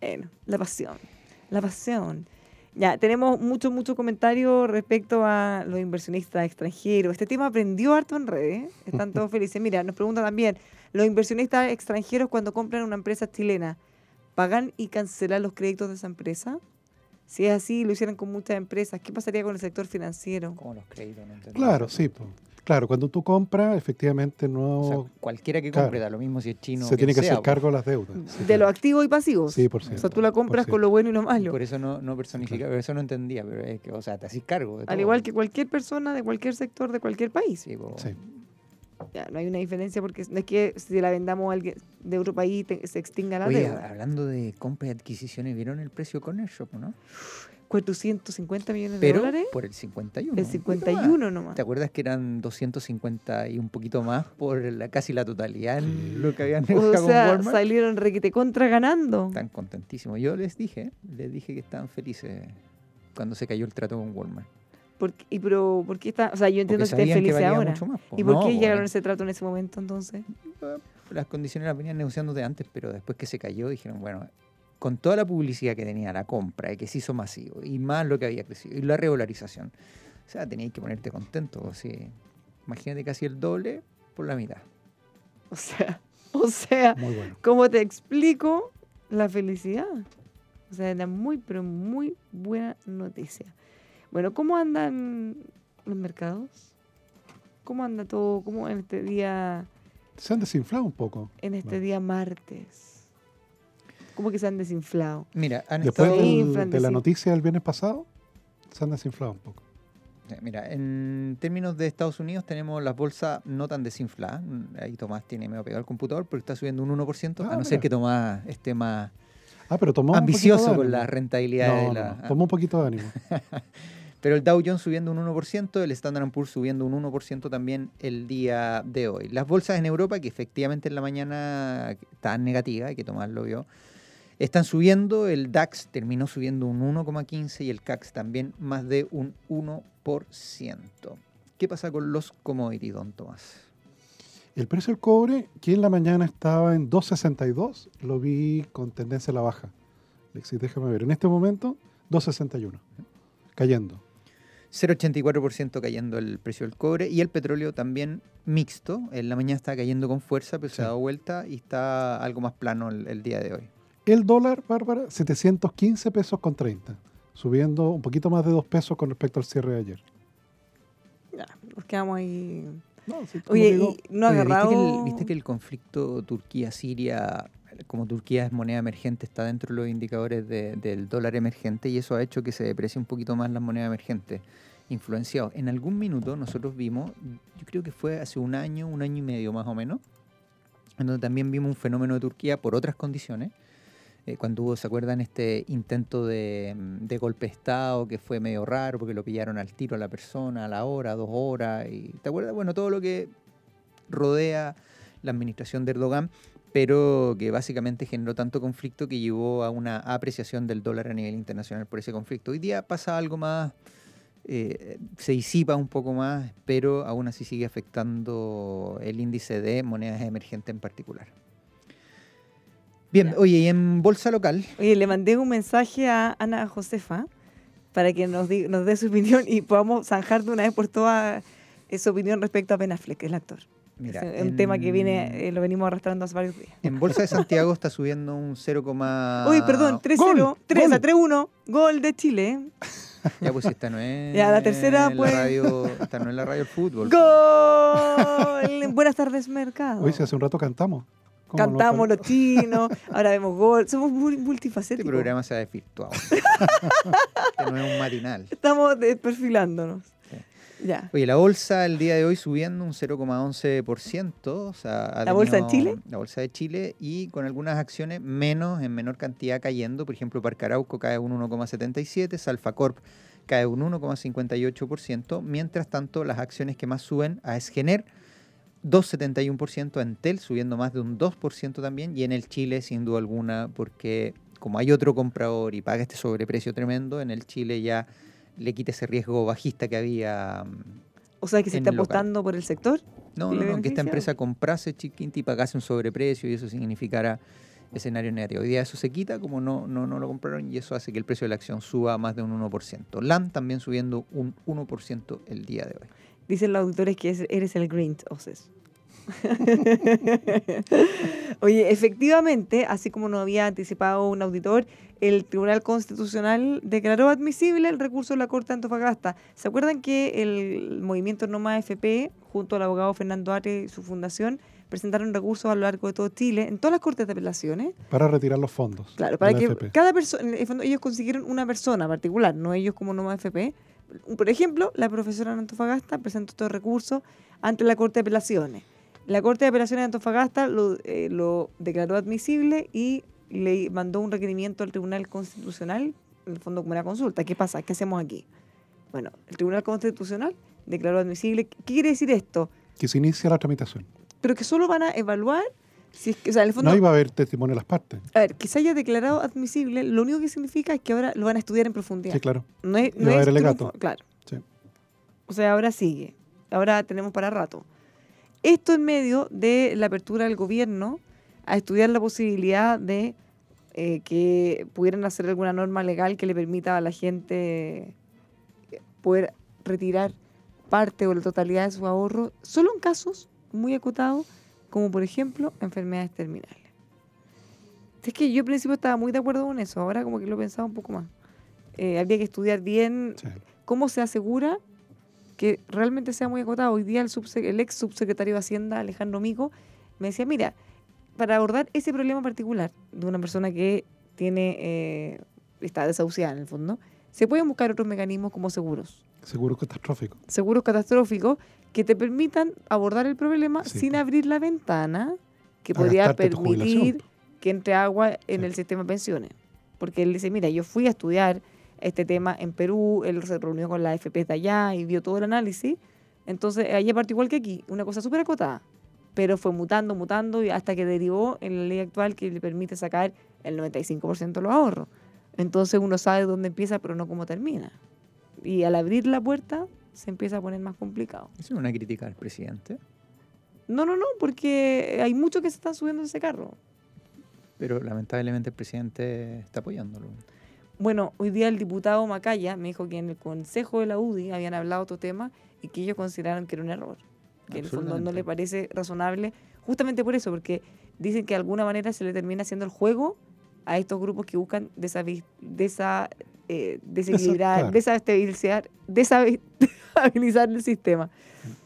Bueno, la pasión. La pasión. Ya, tenemos mucho, mucho comentario respecto a los inversionistas extranjeros. Este tema aprendió harto en redes. ¿eh? Están todos felices. Mira, nos pregunta también, los inversionistas extranjeros cuando compran una empresa chilena, ¿pagan y cancelan los créditos de esa empresa? Si es así, lo hicieran con muchas empresas, ¿qué pasaría con el sector financiero? Como los créditos, no entendí. Claro, sí. po. Claro, cuando tú compras, efectivamente no... O sea, cualquiera que Claro. compre, da lo mismo si es chino o se tiene que sea, hacer cargo de las deudas. Sí, De los activos y pasivos. Sí, por O cierto. sea, tú la compras por con lo bueno y lo malo. Por eso no, no personifica, pero eso no entendía, pero es que, o sea, te haces cargo de Al todo. igual que cualquier persona de cualquier sector de cualquier país. Sí, po. Sí. Ya, no hay una diferencia porque no es que si la vendamos a alguien de otro país te- se extinga la Oye, deuda. hablando de compras y adquisiciones, ¿vieron el precio con el shop, no? 450 millones de Pero dólares. por el 51. El un poquito 51 nomás. ¿Te acuerdas que eran 250 y un poquito más por la, casi la totalidad en lo que habían negociado O con sea, Walmart? salieron requete contra ganando. Están contentísimos. Yo les dije, les dije que estaban felices cuando se cayó el trato con Walmart. ¿Por qué, y pero, ¿por qué está? O sea, yo entiendo que estén felices ahora. mucho más. ¿Y por qué llegaron a ese trato en ese momento entonces? Las condiciones las venían negociando de antes, pero después que se cayó dijeron, bueno, con toda la publicidad que tenía la compra y que se hizo masivo y más lo que había crecido y la regularización, o sea, tenías que ponerte contento. Así. Imagínate casi el doble por la mitad. O sea, o sea, bueno. ¿cómo te explico la felicidad? O sea, era muy, pero muy buena noticia. Bueno, ¿cómo andan los mercados? ¿Cómo anda todo? ¿Cómo en este día, Se han desinflado un poco. en este Bueno. día martes? ¿Cómo que se han desinflado? Mira, han Después estado... del- de la noticia del viernes pasado, se han desinflado un poco. Mira, en términos de Estados Unidos tenemos las bolsas no tan desinfladas. Mm, Ahí Tomás tiene medio pegado al computador, pero está subiendo un 1%, Ah, a no ser que Tomás esté más Ah, pero ambicioso con la rentabilidad de No, la... no, tomó un poquito de ánimo. Pero el Dow Jones subiendo un 1%, el Standard Poor's subiendo un 1% también el día de hoy. Las bolsas en Europa, que efectivamente en la mañana estaban negativas, hay que Tomás lo vio, están subiendo. El DAX terminó subiendo un 1,15 y el CAX también más de un 1%. ¿Qué pasa con los commodities, don Tomás? El precio del cobre, que en la mañana estaba en 2.62, lo vi con tendencia a la baja. Alexis, déjame ver. En este momento, 2.61. Cayendo. 0,84% cayendo el precio del cobre y el petróleo también mixto. En la mañana está cayendo con fuerza, pero se ha dado vuelta y está algo más plano el, el día de hoy. El dólar, Bárbara, 715 pesos con 30. Subiendo un poquito más de 2 pesos con respecto al cierre de ayer. Ya, nos quedamos ahí. como Oye, digo, y no agarrado. ¿viste, que el, viste que el conflicto Turquía-Siria, como Turquía es moneda emergente, está dentro de los indicadores de- del dólar emergente y eso ha hecho que se deprecie un poquito más las monedas emergentes, influenciados. En algún minuto nosotros vimos, yo creo que fue hace un año, un año y medio más o menos, en donde también vimos un fenómeno de Turquía por otras condiciones. eh, cuando hubo, ¿se acuerdan? Este intento de, de golpe de Estado que fue medio raro porque lo pillaron al tiro a la persona, a la hora, dos horas. Y, ¿Te acuerdas? Bueno, todo lo que rodea la administración de Erdogan, pero que básicamente generó tanto conflicto que llevó a una apreciación del dólar a nivel internacional por ese conflicto. Hoy día pasa algo más, eh, se disipa un poco más, pero aún así sigue afectando el índice de monedas emergentes en particular. Bien, oye, y en bolsa local, Oye, le mandé un mensaje a Ana Josefa para que nos, di- nos dé su opinión y podamos zanjar de una vez por todas eh, su opinión respecto a Ben Affleck, el actor. Mira, es un en- tema que viene, eh, lo venimos arrastrando hace varios días. en bolsa de Santiago está subiendo un 0, Uy, perdón, 3-0, 3 a 3-1, gol de Chile. Ya, pues esta no es. Ya, la tercera, la pues. radio, esta no es la radio del fútbol. ¡Gol! Buenas tardes, mercado. Hoy si hace un rato cantamos. Cantamos los chinos, ahora vemos gol. Somos muy Este multifacéticos. programa se ha desvirtuado. este no es un matinal. Estamos desperfilándonos. Ya. Oye, la bolsa el día de hoy subiendo un 0,11%. O sea, ¿La bolsa de Chile? La bolsa de Chile y con algunas acciones menos, en menor cantidad cayendo. Por ejemplo, Parcarauco cae un 1,77%, Salfacorp cae un 1,58%. Mientras tanto, las acciones que más suben a Esgener, 2,71%, Entel subiendo más de un 2% también. Y en el Chile, sin duda alguna, porque como hay otro comprador y paga este sobreprecio tremendo, en el Chile ya le quita ese riesgo bajista que había. mm, O sea, que se está apostando por el sector. No, ¿Y no, no, que esta empresa comprase Chiquinti y pagase un sobreprecio y eso significara escenario negativo. Hoy día eso se quita, como no, no, no lo compraron, y eso hace que el precio de la acción suba más de un 1%. LAN también subiendo un 1% el día de hoy. Dicen los auditores que es- eres el green, Oses. Oye, efectivamente, así como nos había anticipado un auditor, el Tribunal Constitucional declaró admisible el recurso de la Corte de Antofagasta. ¿Se acuerdan que el movimiento Noma FP, junto al abogado Fernando Ate y su fundación, presentaron recursos a lo largo de todo Chile, en todas las cortes de apelaciones? Para retirar los fondos. Claro, para que cada persona, en el fondo ellos consiguieron una persona particular, no ellos como Noma FP. Por ejemplo, la profesora Antofagasta presentó estos recursos ante la Corte de Apelaciones. La Corte de Apelaciones de Antofagasta lo, eh, lo declaró admisible y le mandó un requerimiento al Tribunal Constitucional, en el fondo como una consulta. ¿Qué pasa? ¿Qué hacemos aquí? Bueno, el Tribunal Constitucional declaró admisible. ¿Qué quiere decir esto? Que se inicia la tramitación. Pero que solo van a evaluar si es que, o sea, en el fondo, No iba a haber testimonio de las partes. a ver, que se haya declarado admisible, lo único que significa es que ahora lo van a estudiar en profundidad. Sí, claro. No es, no va a haber alegato. Claro. Sí. O sea, ahora sigue. Ahora tenemos para rato. Esto en medio de la apertura del gobierno a estudiar la posibilidad de eh, que pudieran hacer alguna norma legal que le permita a la gente eh, poder retirar parte o la totalidad de su ahorro, solo en casos muy acotados, como por ejemplo enfermedades terminales. Es que yo al principio estaba muy de acuerdo con eso, ahora como que lo pensaba un poco más. Eh, habría que estudiar bien cómo se asegura que realmente sea muy acotado. Hoy día el, ex subsecretario de Hacienda, Alejandro Mico, me decía, mira, para abordar ese problema particular de una persona que tiene eh, está desahuciada en el fondo, se pueden buscar otros mecanismos como seguros. Seguro catastrófico. seguros catastróficos que te permitan abordar el problema Sí, sin abrir la ventana que A podría permitir que entre agua en el sistema de pensiones. Porque él dice, mira, yo fui a estudiar este tema en Perú, él se reunió con la FP de allá y vio todo el análisis. Entonces, allá partió igual que aquí, una cosa súper acotada. Pero fue mutando, mutando y hasta que derivó en la ley actual que le permite sacar el 95% de los ahorros. Entonces uno sabe dónde empieza, pero no cómo termina. Y al abrir la puerta se empieza a poner más complicado. ¿Es una crítica al presidente? No, no, no, porque hay muchos que se están subiendo a ese carro. Pero lamentablemente el presidente está apoyándolo. Bueno, hoy día el diputado Macaya me dijo que en el consejo de la UDI habían hablado otro tema y que ellos consideraron que era un error. Que en el fondo no le parece razonable, justamente por eso, porque dicen que de alguna manera se le termina haciendo el juego a estos grupos que buscan desavi- desa- eh, desequilibrar, desestabilizar, desestabilizar el sistema.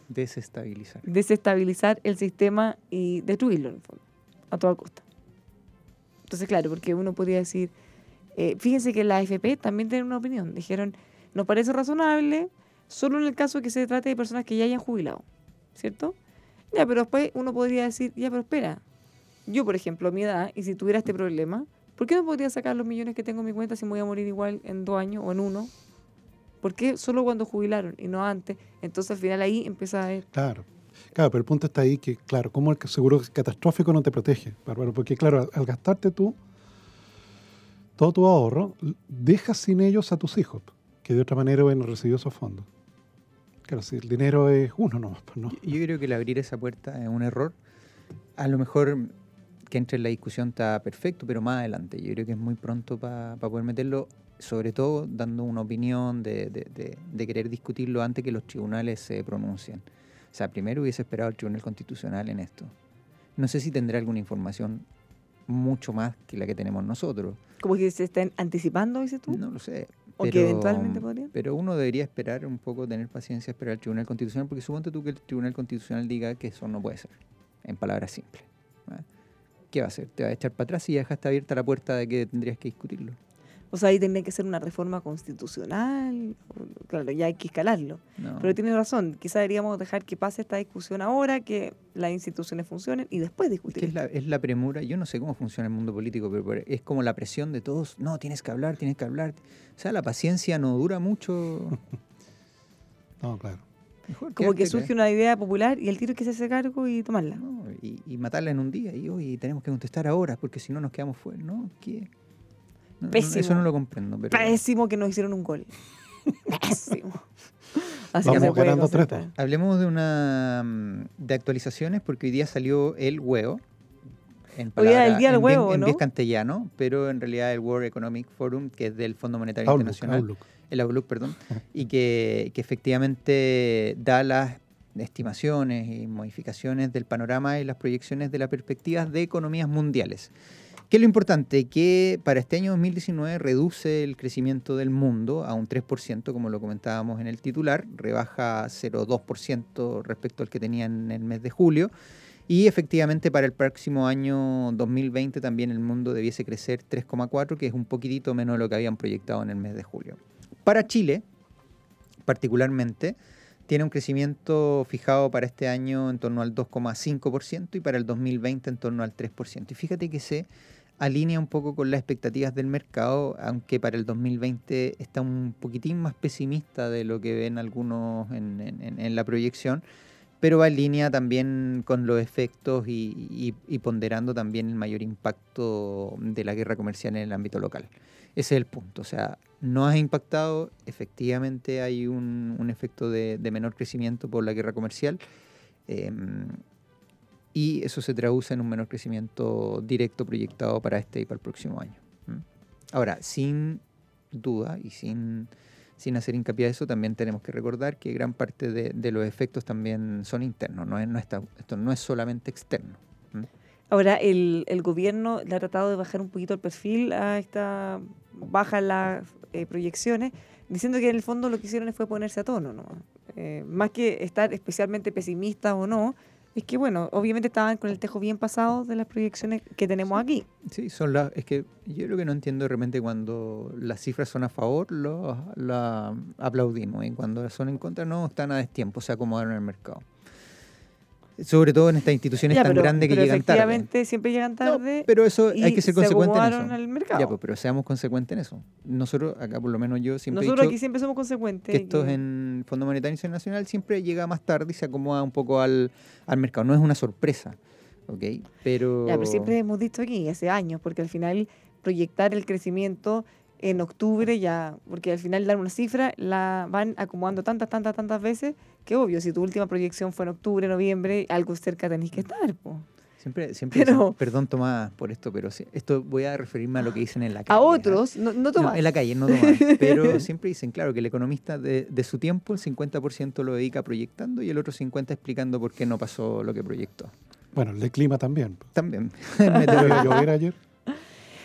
Desestabilizar. desestabilizar el sistema y destruirlo, en el fondo, a toda costa. Entonces, claro, porque uno podría decir, eh, fíjense que la AFP también tiene una opinión. Dijeron, nos parece razonable solo en el caso que se trate de personas que ya hayan jubilado, ¿cierto? Ya, pero después uno podría decir, ya, pero espera, yo, por ejemplo, a mi edad, y si tuviera este problema, ¿por qué no podría sacar los millones que tengo en mi cuenta si me voy a morir igual en dos años o en uno? ¿Por qué solo cuando jubilaron y no antes? Entonces al final ahí empieza a haber Claro. Claro, pero el punto está ahí que, claro, ¿cómo el seguro catastrófico no te protege, Bárbaro? Porque, claro, al gastarte tú todo tu ahorro, dejas sin ellos a tus hijos, que de otra manera hubieran recibido esos fondos. Claro, si el dinero es uno nomás, pues no. Yo creo que el abrir esa puerta es un error. A lo mejor que entre en la discusión está perfecto, pero más adelante. Yo creo que es muy pronto para poder meterlo, sobre todo dando una opinión de, de- de- de querer discutirlo antes que los tribunales se pronuncien. O sea, primero hubiese esperado el Tribunal Constitucional en esto. No sé si tendrá alguna información mucho más que la que tenemos nosotros. Como que se estén anticipando, dices tú. No lo sé. O que eventualmente podrían. Pero uno debería esperar un poco, tener paciencia, esperar al Tribunal Constitucional, porque suponte tú que el Tribunal Constitucional diga que eso no puede ser, en palabras simples. ¿va? ¿Qué va a hacer? ¿Te va a echar para atrás y ya dejaste abierta la puerta de que tendrías que discutirlo? O sea, ahí tendría que ser una reforma constitucional. Claro, ya hay que escalarlo. No. Pero tiene razón. Quizá deberíamos dejar que pase esta discusión ahora, que las instituciones funcionen y después Es discutir. que es la, es la premura, yo no sé cómo funciona el mundo político, pero es como la presión de todos, no, tienes que hablar, tienes que hablar. O sea, la paciencia no dura mucho. No, claro. Mejor Como que surge una idea popular y el tiro es que se hace cargo y tomarla. No, y, y matarla en un día. Y hoy tenemos que contestar ahora, porque si no nos quedamos fuera. ¿No? ¿Qué? Pésimo. eso no lo comprendo. Pero Pésimo que nos hicieron un gol. Pésimo. Así que Vamos puede ganando tres, concentrar. Hablemos de una mm, de actualizaciones, porque hoy día salió el huevo. En Hoy era el palabra- día del en bien- huevo, en ¿no? bien castellano, pero en realidad el World Economic Forum, que es del Fondo Monetario Outlook, Internacional, Outlook. el Outlook, perdón, y que, que efectivamente da las estimaciones y modificaciones del panorama y las proyecciones de las perspectivas de economías mundiales. ¿Qué es lo importante? Que para este año 2019 reduce el crecimiento del mundo a un 3%, como lo comentábamos en el titular, rebaja 0,2% respecto al que tenía en el mes de julio. Y efectivamente para el próximo año 2020 también el mundo debiese crecer 3,4, que es un poquitito menos de lo que habían proyectado en el mes de julio. Para Chile, particularmente, tiene un crecimiento fijado para este año en torno al 2,5% y para el 2020 en torno al 3%. Y fíjate que se alinea un poco con las expectativas del mercado, aunque para el 2020 está un poquitín más pesimista de lo que ven algunos en, en- en- la proyección, pero va en línea también con los efectos y, ponderando también el mayor impacto de la guerra comercial en el ámbito local. Ese es el punto. O sea, no ha impactado, efectivamente hay un, un efecto de, de menor crecimiento por la guerra comercial. em, y eso se traduce en un menor crecimiento directo proyectado para este y para el próximo año. Ahora, sin duda y sin, sin hacer hincapié a eso, también tenemos que recordar que gran parte de, de los efectos también son internos, no es, no está- esto no es solamente externo. Ahora, el, el gobierno le ha tratado de bajar un poquito el perfil a esta baja en las eh, proyecciones, diciendo que en el fondo lo que hicieron fue ponerse a tono, ¿no? Eh, más que estar especialmente pesimistas o no, Es que bueno, obviamente estaban con el tejo bien pasado de las proyecciones que tenemos aquí. Sí, son las. Es que yo lo que no entiendo de repente cuando las cifras son a favor, lo, la aplaudimos. Y cuando son en contra, no, están a destiempo, se acomodaron en el mercado. Sobre todo en estas instituciones Ya, tan pero- grandes que pero llegan tarde. efectivamente siempre llegan tarde. Pero eso y hay que ser se consecuente en eso. al mercado. Ya, pues, pero seamos consecuentes en eso. Nosotros, acá por lo menos yo siempre he Nosotros dicho aquí siempre somos consecuentes. que esto en Fondo Monetario Internacional siempre llega más tarde y se acomoda un poco al, al mercado. No es una sorpresa, ¿ok? Pero... Ya, pero siempre hemos dicho aquí, hace años, porque al final proyectar el crecimiento en octubre ya, porque al final dar una cifra la van acomodando tantas, tantas, tantas veces, que obvio, si tu última proyección fue en octubre, noviembre, algo cerca tenés que estar. po. Siempre, siempre Pero- dicen, perdón Tomás por esto, pero esto voy a referirme a lo que dicen en la calle. A ¿ah? otros, no, no Tomás. en la calle, no Tomás. Pero siempre dicen, claro, que el economista de, de su tiempo, el 50% lo dedica proyectando y el otro 50% explicando por qué no pasó lo que proyectó. Bueno, el de clima también. También. Llover ayer.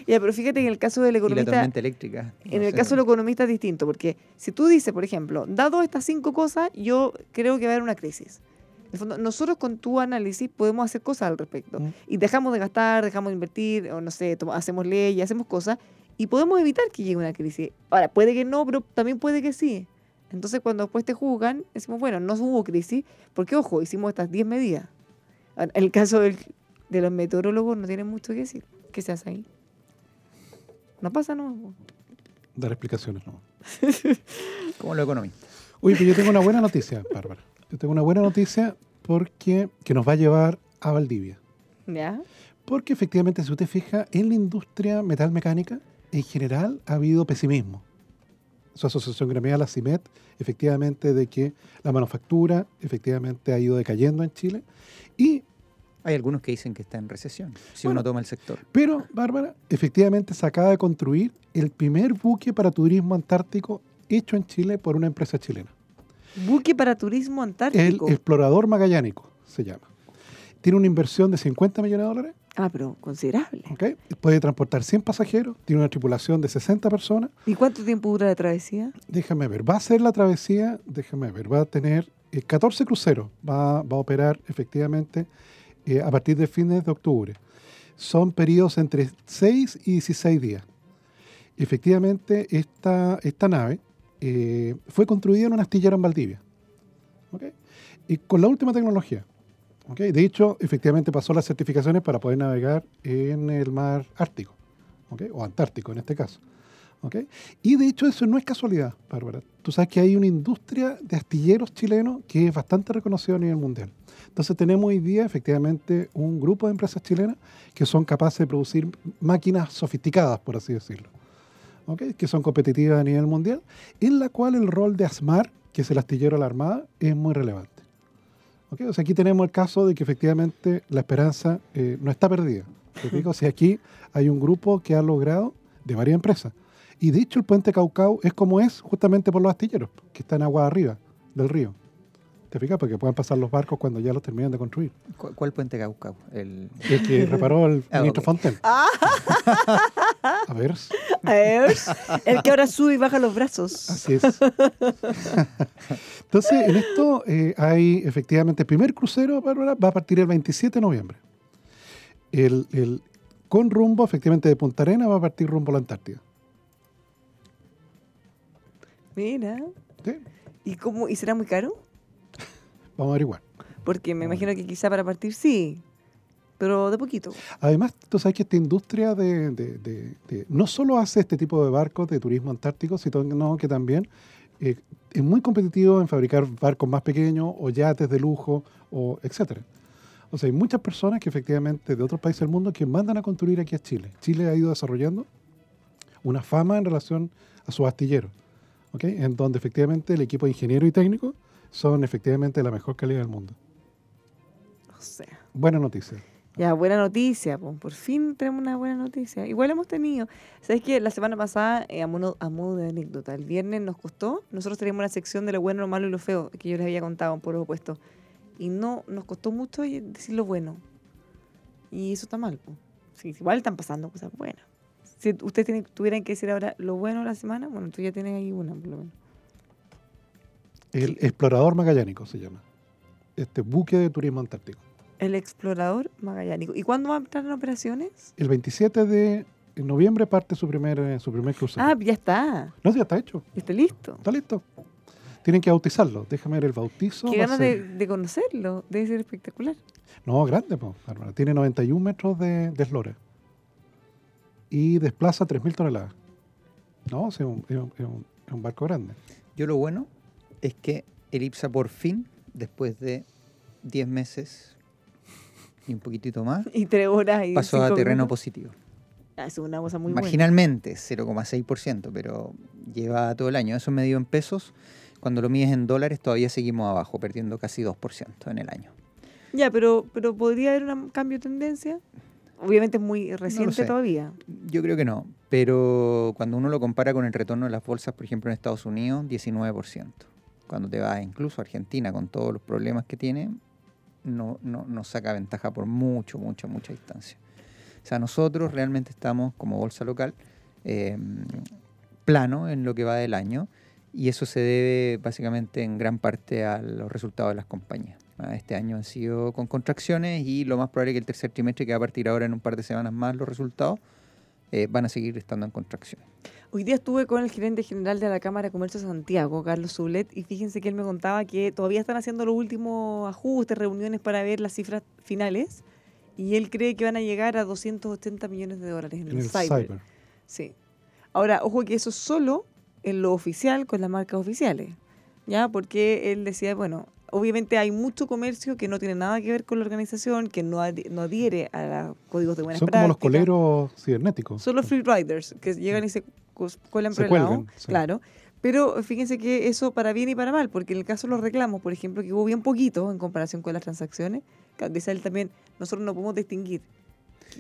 Ya, pero fíjate que en el caso del Y la economista... tormenta eléctrica. En no el sé. caso del economista es distinto, porque si tú dices, por ejemplo, dado estas cinco cosas, yo creo que va a haber una crisis. En el fondo, nosotros con tu análisis podemos hacer cosas al respecto. Mm. Y dejamos de gastar, dejamos de invertir, o no sé, hacemos leyes, hacemos cosas, y podemos evitar que llegue una crisis. Ahora, puede que no, pero también puede que sí. Entonces, cuando después te juzgan, decimos, bueno, no hubo crisis, porque, ojo, hicimos estas 10 medidas. En el caso del- de los meteorólogos, no tienen mucho que decir. ¿Qué se hace ahí? No pasa, no. Dar explicaciones, no. Como los economistas. Uy, pero yo tengo una buena noticia, Bárbara. Yo tengo una buena noticia porque que nos va a llevar a Valdivia. ¿Ya? Porque efectivamente, si usted fija, en la industria metalmecánica, en general ha habido pesimismo. Su asociación gremial, la CIMET, efectivamente de que la manufactura efectivamente ha ido decayendo en Chile. Y, Hay algunos que dicen que está en recesión, si Bueno, uno toma el sector. pero, Bárbara, efectivamente se acaba de construir el primer buque para turismo antártico hecho en Chile por una empresa chilena. Buque para turismo El antártico. Explorador Magallánico se llama. Tiene una inversión de 50 millones de dólares. Ah, pero considerable. ¿ok? Puede transportar 100 pasajeros. Tiene una tripulación de 60 personas. ¿Y cuánto tiempo dura la travesía? Déjame ver. Va a hacer la travesía. Déjame ver. Va a tener eh, 14 cruceros. Va, va a operar efectivamente eh, a partir de fines de octubre. Son periodos entre 6 y 16 días. Efectivamente, esta, esta nave eh, fue construida en un astillero en Valdivia. ¿ok? Y con la última tecnología. ¿ok? De hecho, efectivamente pasó las certificaciones para poder navegar en el mar Ártico, ¿ok? o Antártico en este caso. ¿Ok? Y de hecho eso no es casualidad, Bárbara. Tú sabes que hay una industria de astilleros chilenos que es bastante reconocida a nivel mundial. Entonces tenemos hoy día efectivamente un grupo de empresas chilenas que son capaces de producir máquinas sofisticadas, por así decirlo, ¿ok? que son competitivas a nivel mundial, en la cual el rol de ASMAR, que es el astillero de la Armada, es muy relevante. ¿ok? O sea, aquí tenemos el caso de que efectivamente la esperanza eh, no está perdida. ¿te explico? O sea, aquí hay un grupo que ha logrado de varias empresas. Y de hecho el puente Caucao es como es justamente por los astilleros, que están agua arriba del río. ¿Te fijas? Porque puedan pasar los barcos cuando ya los terminan de construir. ¿Cuál, cuál puente Caucao? El... El que reparó el Ah, ministro ok. Fontel. A ver, A ver, el que ahora sube y baja los brazos. así es. Entonces, en esto eh, hay efectivamente el primer crucero, Bárbara, va a partir el 27 de noviembre. El, el- con rumbo, efectivamente, de Punta Arena va a partir rumbo a la Antártida. Mira. ¿sí? ¿Y cómo? ¿Y será muy caro? Vamos a averiguar. Porque me imagino que quizá para partir sí, pero de poquito. Además, tú sabes que esta industria de, de- de- de- no solo hace este tipo de barcos de turismo antártico, sino que también eh, es muy competitivo en fabricar barcos más pequeños o yates de lujo, o etcétera. O sea, hay muchas personas que efectivamente de otros países del mundo que mandan a construir aquí a Chile. Chile ha ido desarrollando una fama en relación a sus astilleros, ¿ok? en donde efectivamente el equipo de ingeniero y técnico son efectivamente de la mejor calidad del mundo. O sea. Buena noticia. Ya, buena noticia, po. por fin tenemos una buena noticia. Igual hemos tenido. ¿Sabes qué? La semana pasada, eh, a, modo, a modo de anécdota, el viernes nos costó. Nosotros teníamos una sección de lo bueno, lo malo y lo feo, que yo les había contado por opuesto. Y no, nos costó mucho y- decir lo bueno. Y eso está mal. po. Sí, igual están pasando cosas buenas. Si ustedes tienen, tuvieran que decir ahora lo bueno de la semana, bueno, tú ya tienes ahí una, por lo menos. El explorador magallánico se llama. Este buque de turismo antártico. El explorador magallánico. ¿Y cuándo va a entrar en operaciones? El 27 de noviembre parte su primer, eh, su primer crucero. Ah, ya está. No, ya está hecho. Está listo. Está listo. Tienen que bautizarlo. Déjame ver el bautizo. Qué ganas de, ser- de conocerlo. Debe ser espectacular. No, grande, Bárbara. Tiene 91 metros de, de eslora. Y desplaza 3.000 toneladas. No, es un, es un- es un- es un barco grande. Yo lo bueno es que el IPSA por fin, después de 10 meses y un poquitito más, Y tres horas y pasó a terreno minutos. positivo. Ah, es una cosa muy buena. Marginalmente, 0,6%, pero lleva todo el año. Eso medido en pesos. Cuando lo mides en dólares, todavía seguimos abajo, perdiendo casi 2% en el año. Ya, pero, pero podría haber un cambio de tendencia. Obviamente es muy reciente todavía. Yo creo que no, pero cuando uno lo compara con el retorno de las bolsas, por ejemplo, en Estados Unidos, 19%. Cuando te vas incluso a Argentina con todos los problemas que tiene, no, no, no saca ventaja por mucho, mucha, mucha distancia. O sea, nosotros realmente estamos como bolsa local eh, plano en lo que va del año y eso se debe básicamente en gran parte a los resultados de las compañías. Este año han sido con contracciones y lo más probable es que el tercer trimestre, que va a partir ahora en un par de semanas más los resultados, eh, van a seguir estando en contracción. Hoy día estuve con el gerente general de la Cámara de Comercio de Santiago, Carlos Zulet, y fíjense que él me contaba que todavía están haciendo los últimos ajustes, reuniones para ver las cifras finales, y él cree que van a llegar a 280 millones de dólares en, En el, el cyber. cyber. Sí. Ahora, ojo que eso es solo en lo oficial con las marcas oficiales, ¿ya? Porque él decía, bueno, obviamente hay mucho comercio que no tiene nada que ver con la organización, que no, no adhiere a los códigos de buenas Son como los prácticas. coleros cibernéticos. Son los free riders que llegan y se cuelan Se por el lado, sí. claro. Pero fíjense que eso para bien y para mal, porque en el caso de los reclamos, por ejemplo, que hubo bien poquito en comparación con las transacciones, dice él también, nosotros no podemos distinguir.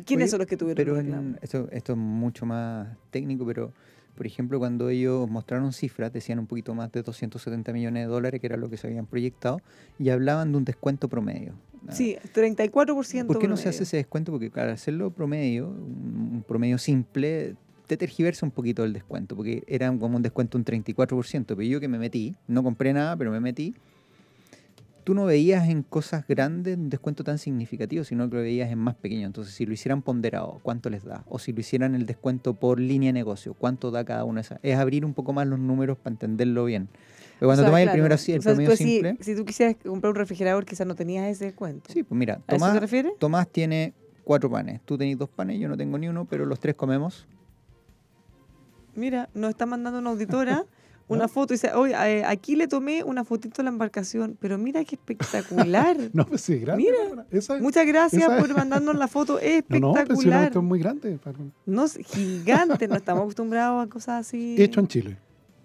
¿Quiénes Oye, son los que tuvieron Pero reclamos? en- esto, esto es mucho más técnico, pero por ejemplo, cuando ellos mostraron cifras, decían un poquito más de 270 millones de dólares, que era lo que se habían proyectado, y hablaban de un descuento promedio. Ah, Sí, 34%. ¿Por qué no se promedio. hace ese descuento? Porque al hacerlo promedio, un promedio simple, te tergiversa un poquito el descuento, porque era como un descuento un 34%, pero yo que me metí, no compré nada, pero me metí, tú no veías en cosas grandes un descuento tan significativo, sino que lo veías en más pequeño. Entonces, si lo hicieran ponderado, ¿cuánto les da? O si lo hicieran el descuento por línea de negocio, ¿cuánto da cada una de esas? Es abrir un poco más los números para entenderlo bien. Pero cuando O sea, el primero así, el o sea, tú promedio decís, simple... Si tú quisieras comprar un refrigerador, quizás no tenías ese descuento. Sí, pues mira, ¿A eso Tomás, te refieres? Tomás tiene cuatro panes. Tú tenés dos panes, yo no tengo ni uno, pero los tres comemos. Mira, nos está mandando una auditora una foto y dice, oye, eh, aquí le tomé una fotito de la embarcación, pero mira qué espectacular. No, pues sí, grande. Mira, Bárbara. Esa es- Muchas gracias esa es- por mandarnos la foto, es No, no, pero si espectacular. esto es muy grande. No, es gigante, no estamos acostumbrados a cosas así. Hecho en Chile,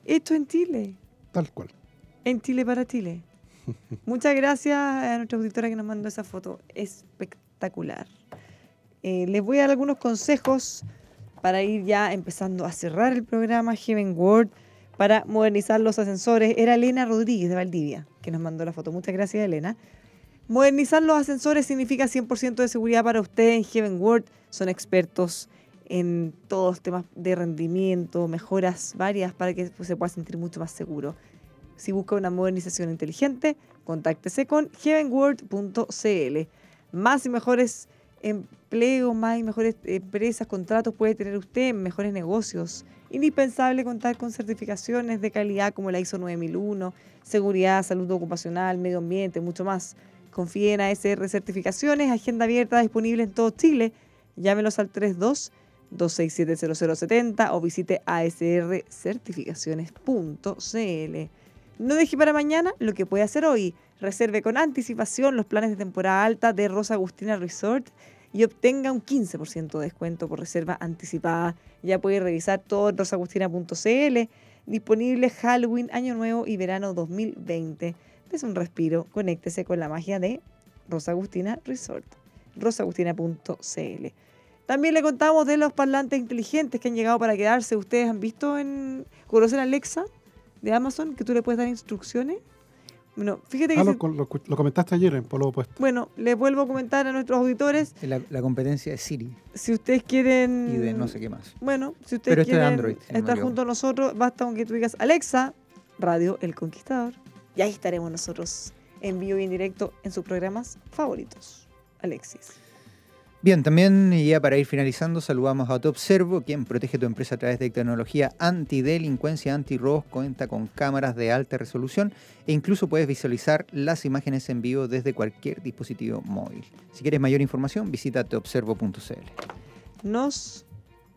Hecho en Chile. tal cual. En Chile para Chile. Muchas gracias a nuestra auditora que nos mandó esa foto. Espectacular. Eh, les voy a dar algunos consejos para ir ya empezando a cerrar el programa Heaven World para modernizar los ascensores. Era Elena Rodríguez de Valdivia que nos mandó la foto. Muchas gracias, Elena. Modernizar los ascensores significa 100% de seguridad para usted en Heaven World. Son expertos en todos los temas de rendimiento, mejoras varias para que se pueda sentir mucho más seguro. Si busca una modernización inteligente, contáctese con heavenworld.cl. Más y mejores empleos, más y mejores empresas, contratos puede tener usted, mejores negocios. Indispensable contar con certificaciones de calidad como la ISO 9001, seguridad, salud ocupacional, medio ambiente, mucho más. Confíe en ASR Certificaciones, agenda abierta disponible en todo Chile. Llámelos al 32 267 o visite asrcertificaciones.cl. No deje para mañana lo que puede hacer hoy. Reserve con anticipación los planes de temporada alta de Rosa Agustina Resort y obtenga un 15% de descuento por reserva anticipada. Ya puede revisar todo en rosagustina.cl. Disponible Halloween, Año Nuevo y Verano 2020. Des un respiro, conéctese con la magia de Rosa Agustina Resort. rosagustina.cl. También le contamos de los parlantes inteligentes que han llegado para quedarse. ¿Ustedes han visto en. ¿Conocen Alexa de Amazon? Que tú le puedes dar instrucciones. Bueno, fíjate que. Ah, se- lo, comentaste ayer en Polo Opuesto. Bueno, les vuelvo a comentar a nuestros auditores. La, la competencia de Siri Si ustedes quieren. y de no sé qué más. Bueno, si ustedes Pero esto es quieren Android, si estar junto a nosotros, basta con que tú digas Alexa, Radio El Conquistador. Y ahí estaremos nosotros en vivo y en directo en sus programas favoritos. Alexis. Bien, también y ya para ir finalizando, saludamos a Autoobservo, quien protege tu empresa a través de tecnología antidelincuencia, antirrobos, cuenta con cámaras de alta resolución e incluso puedes visualizar las imágenes en vivo desde cualquier dispositivo móvil. Si quieres mayor información, visita teobservo.cl. Nos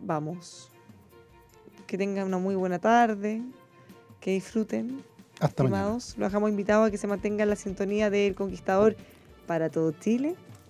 vamos. Que tengan una muy buena tarde, que disfruten. Hasta mañana. estimados. Los dejamos invitados a que se mantengan la sintonía del Conquistador para todo Chile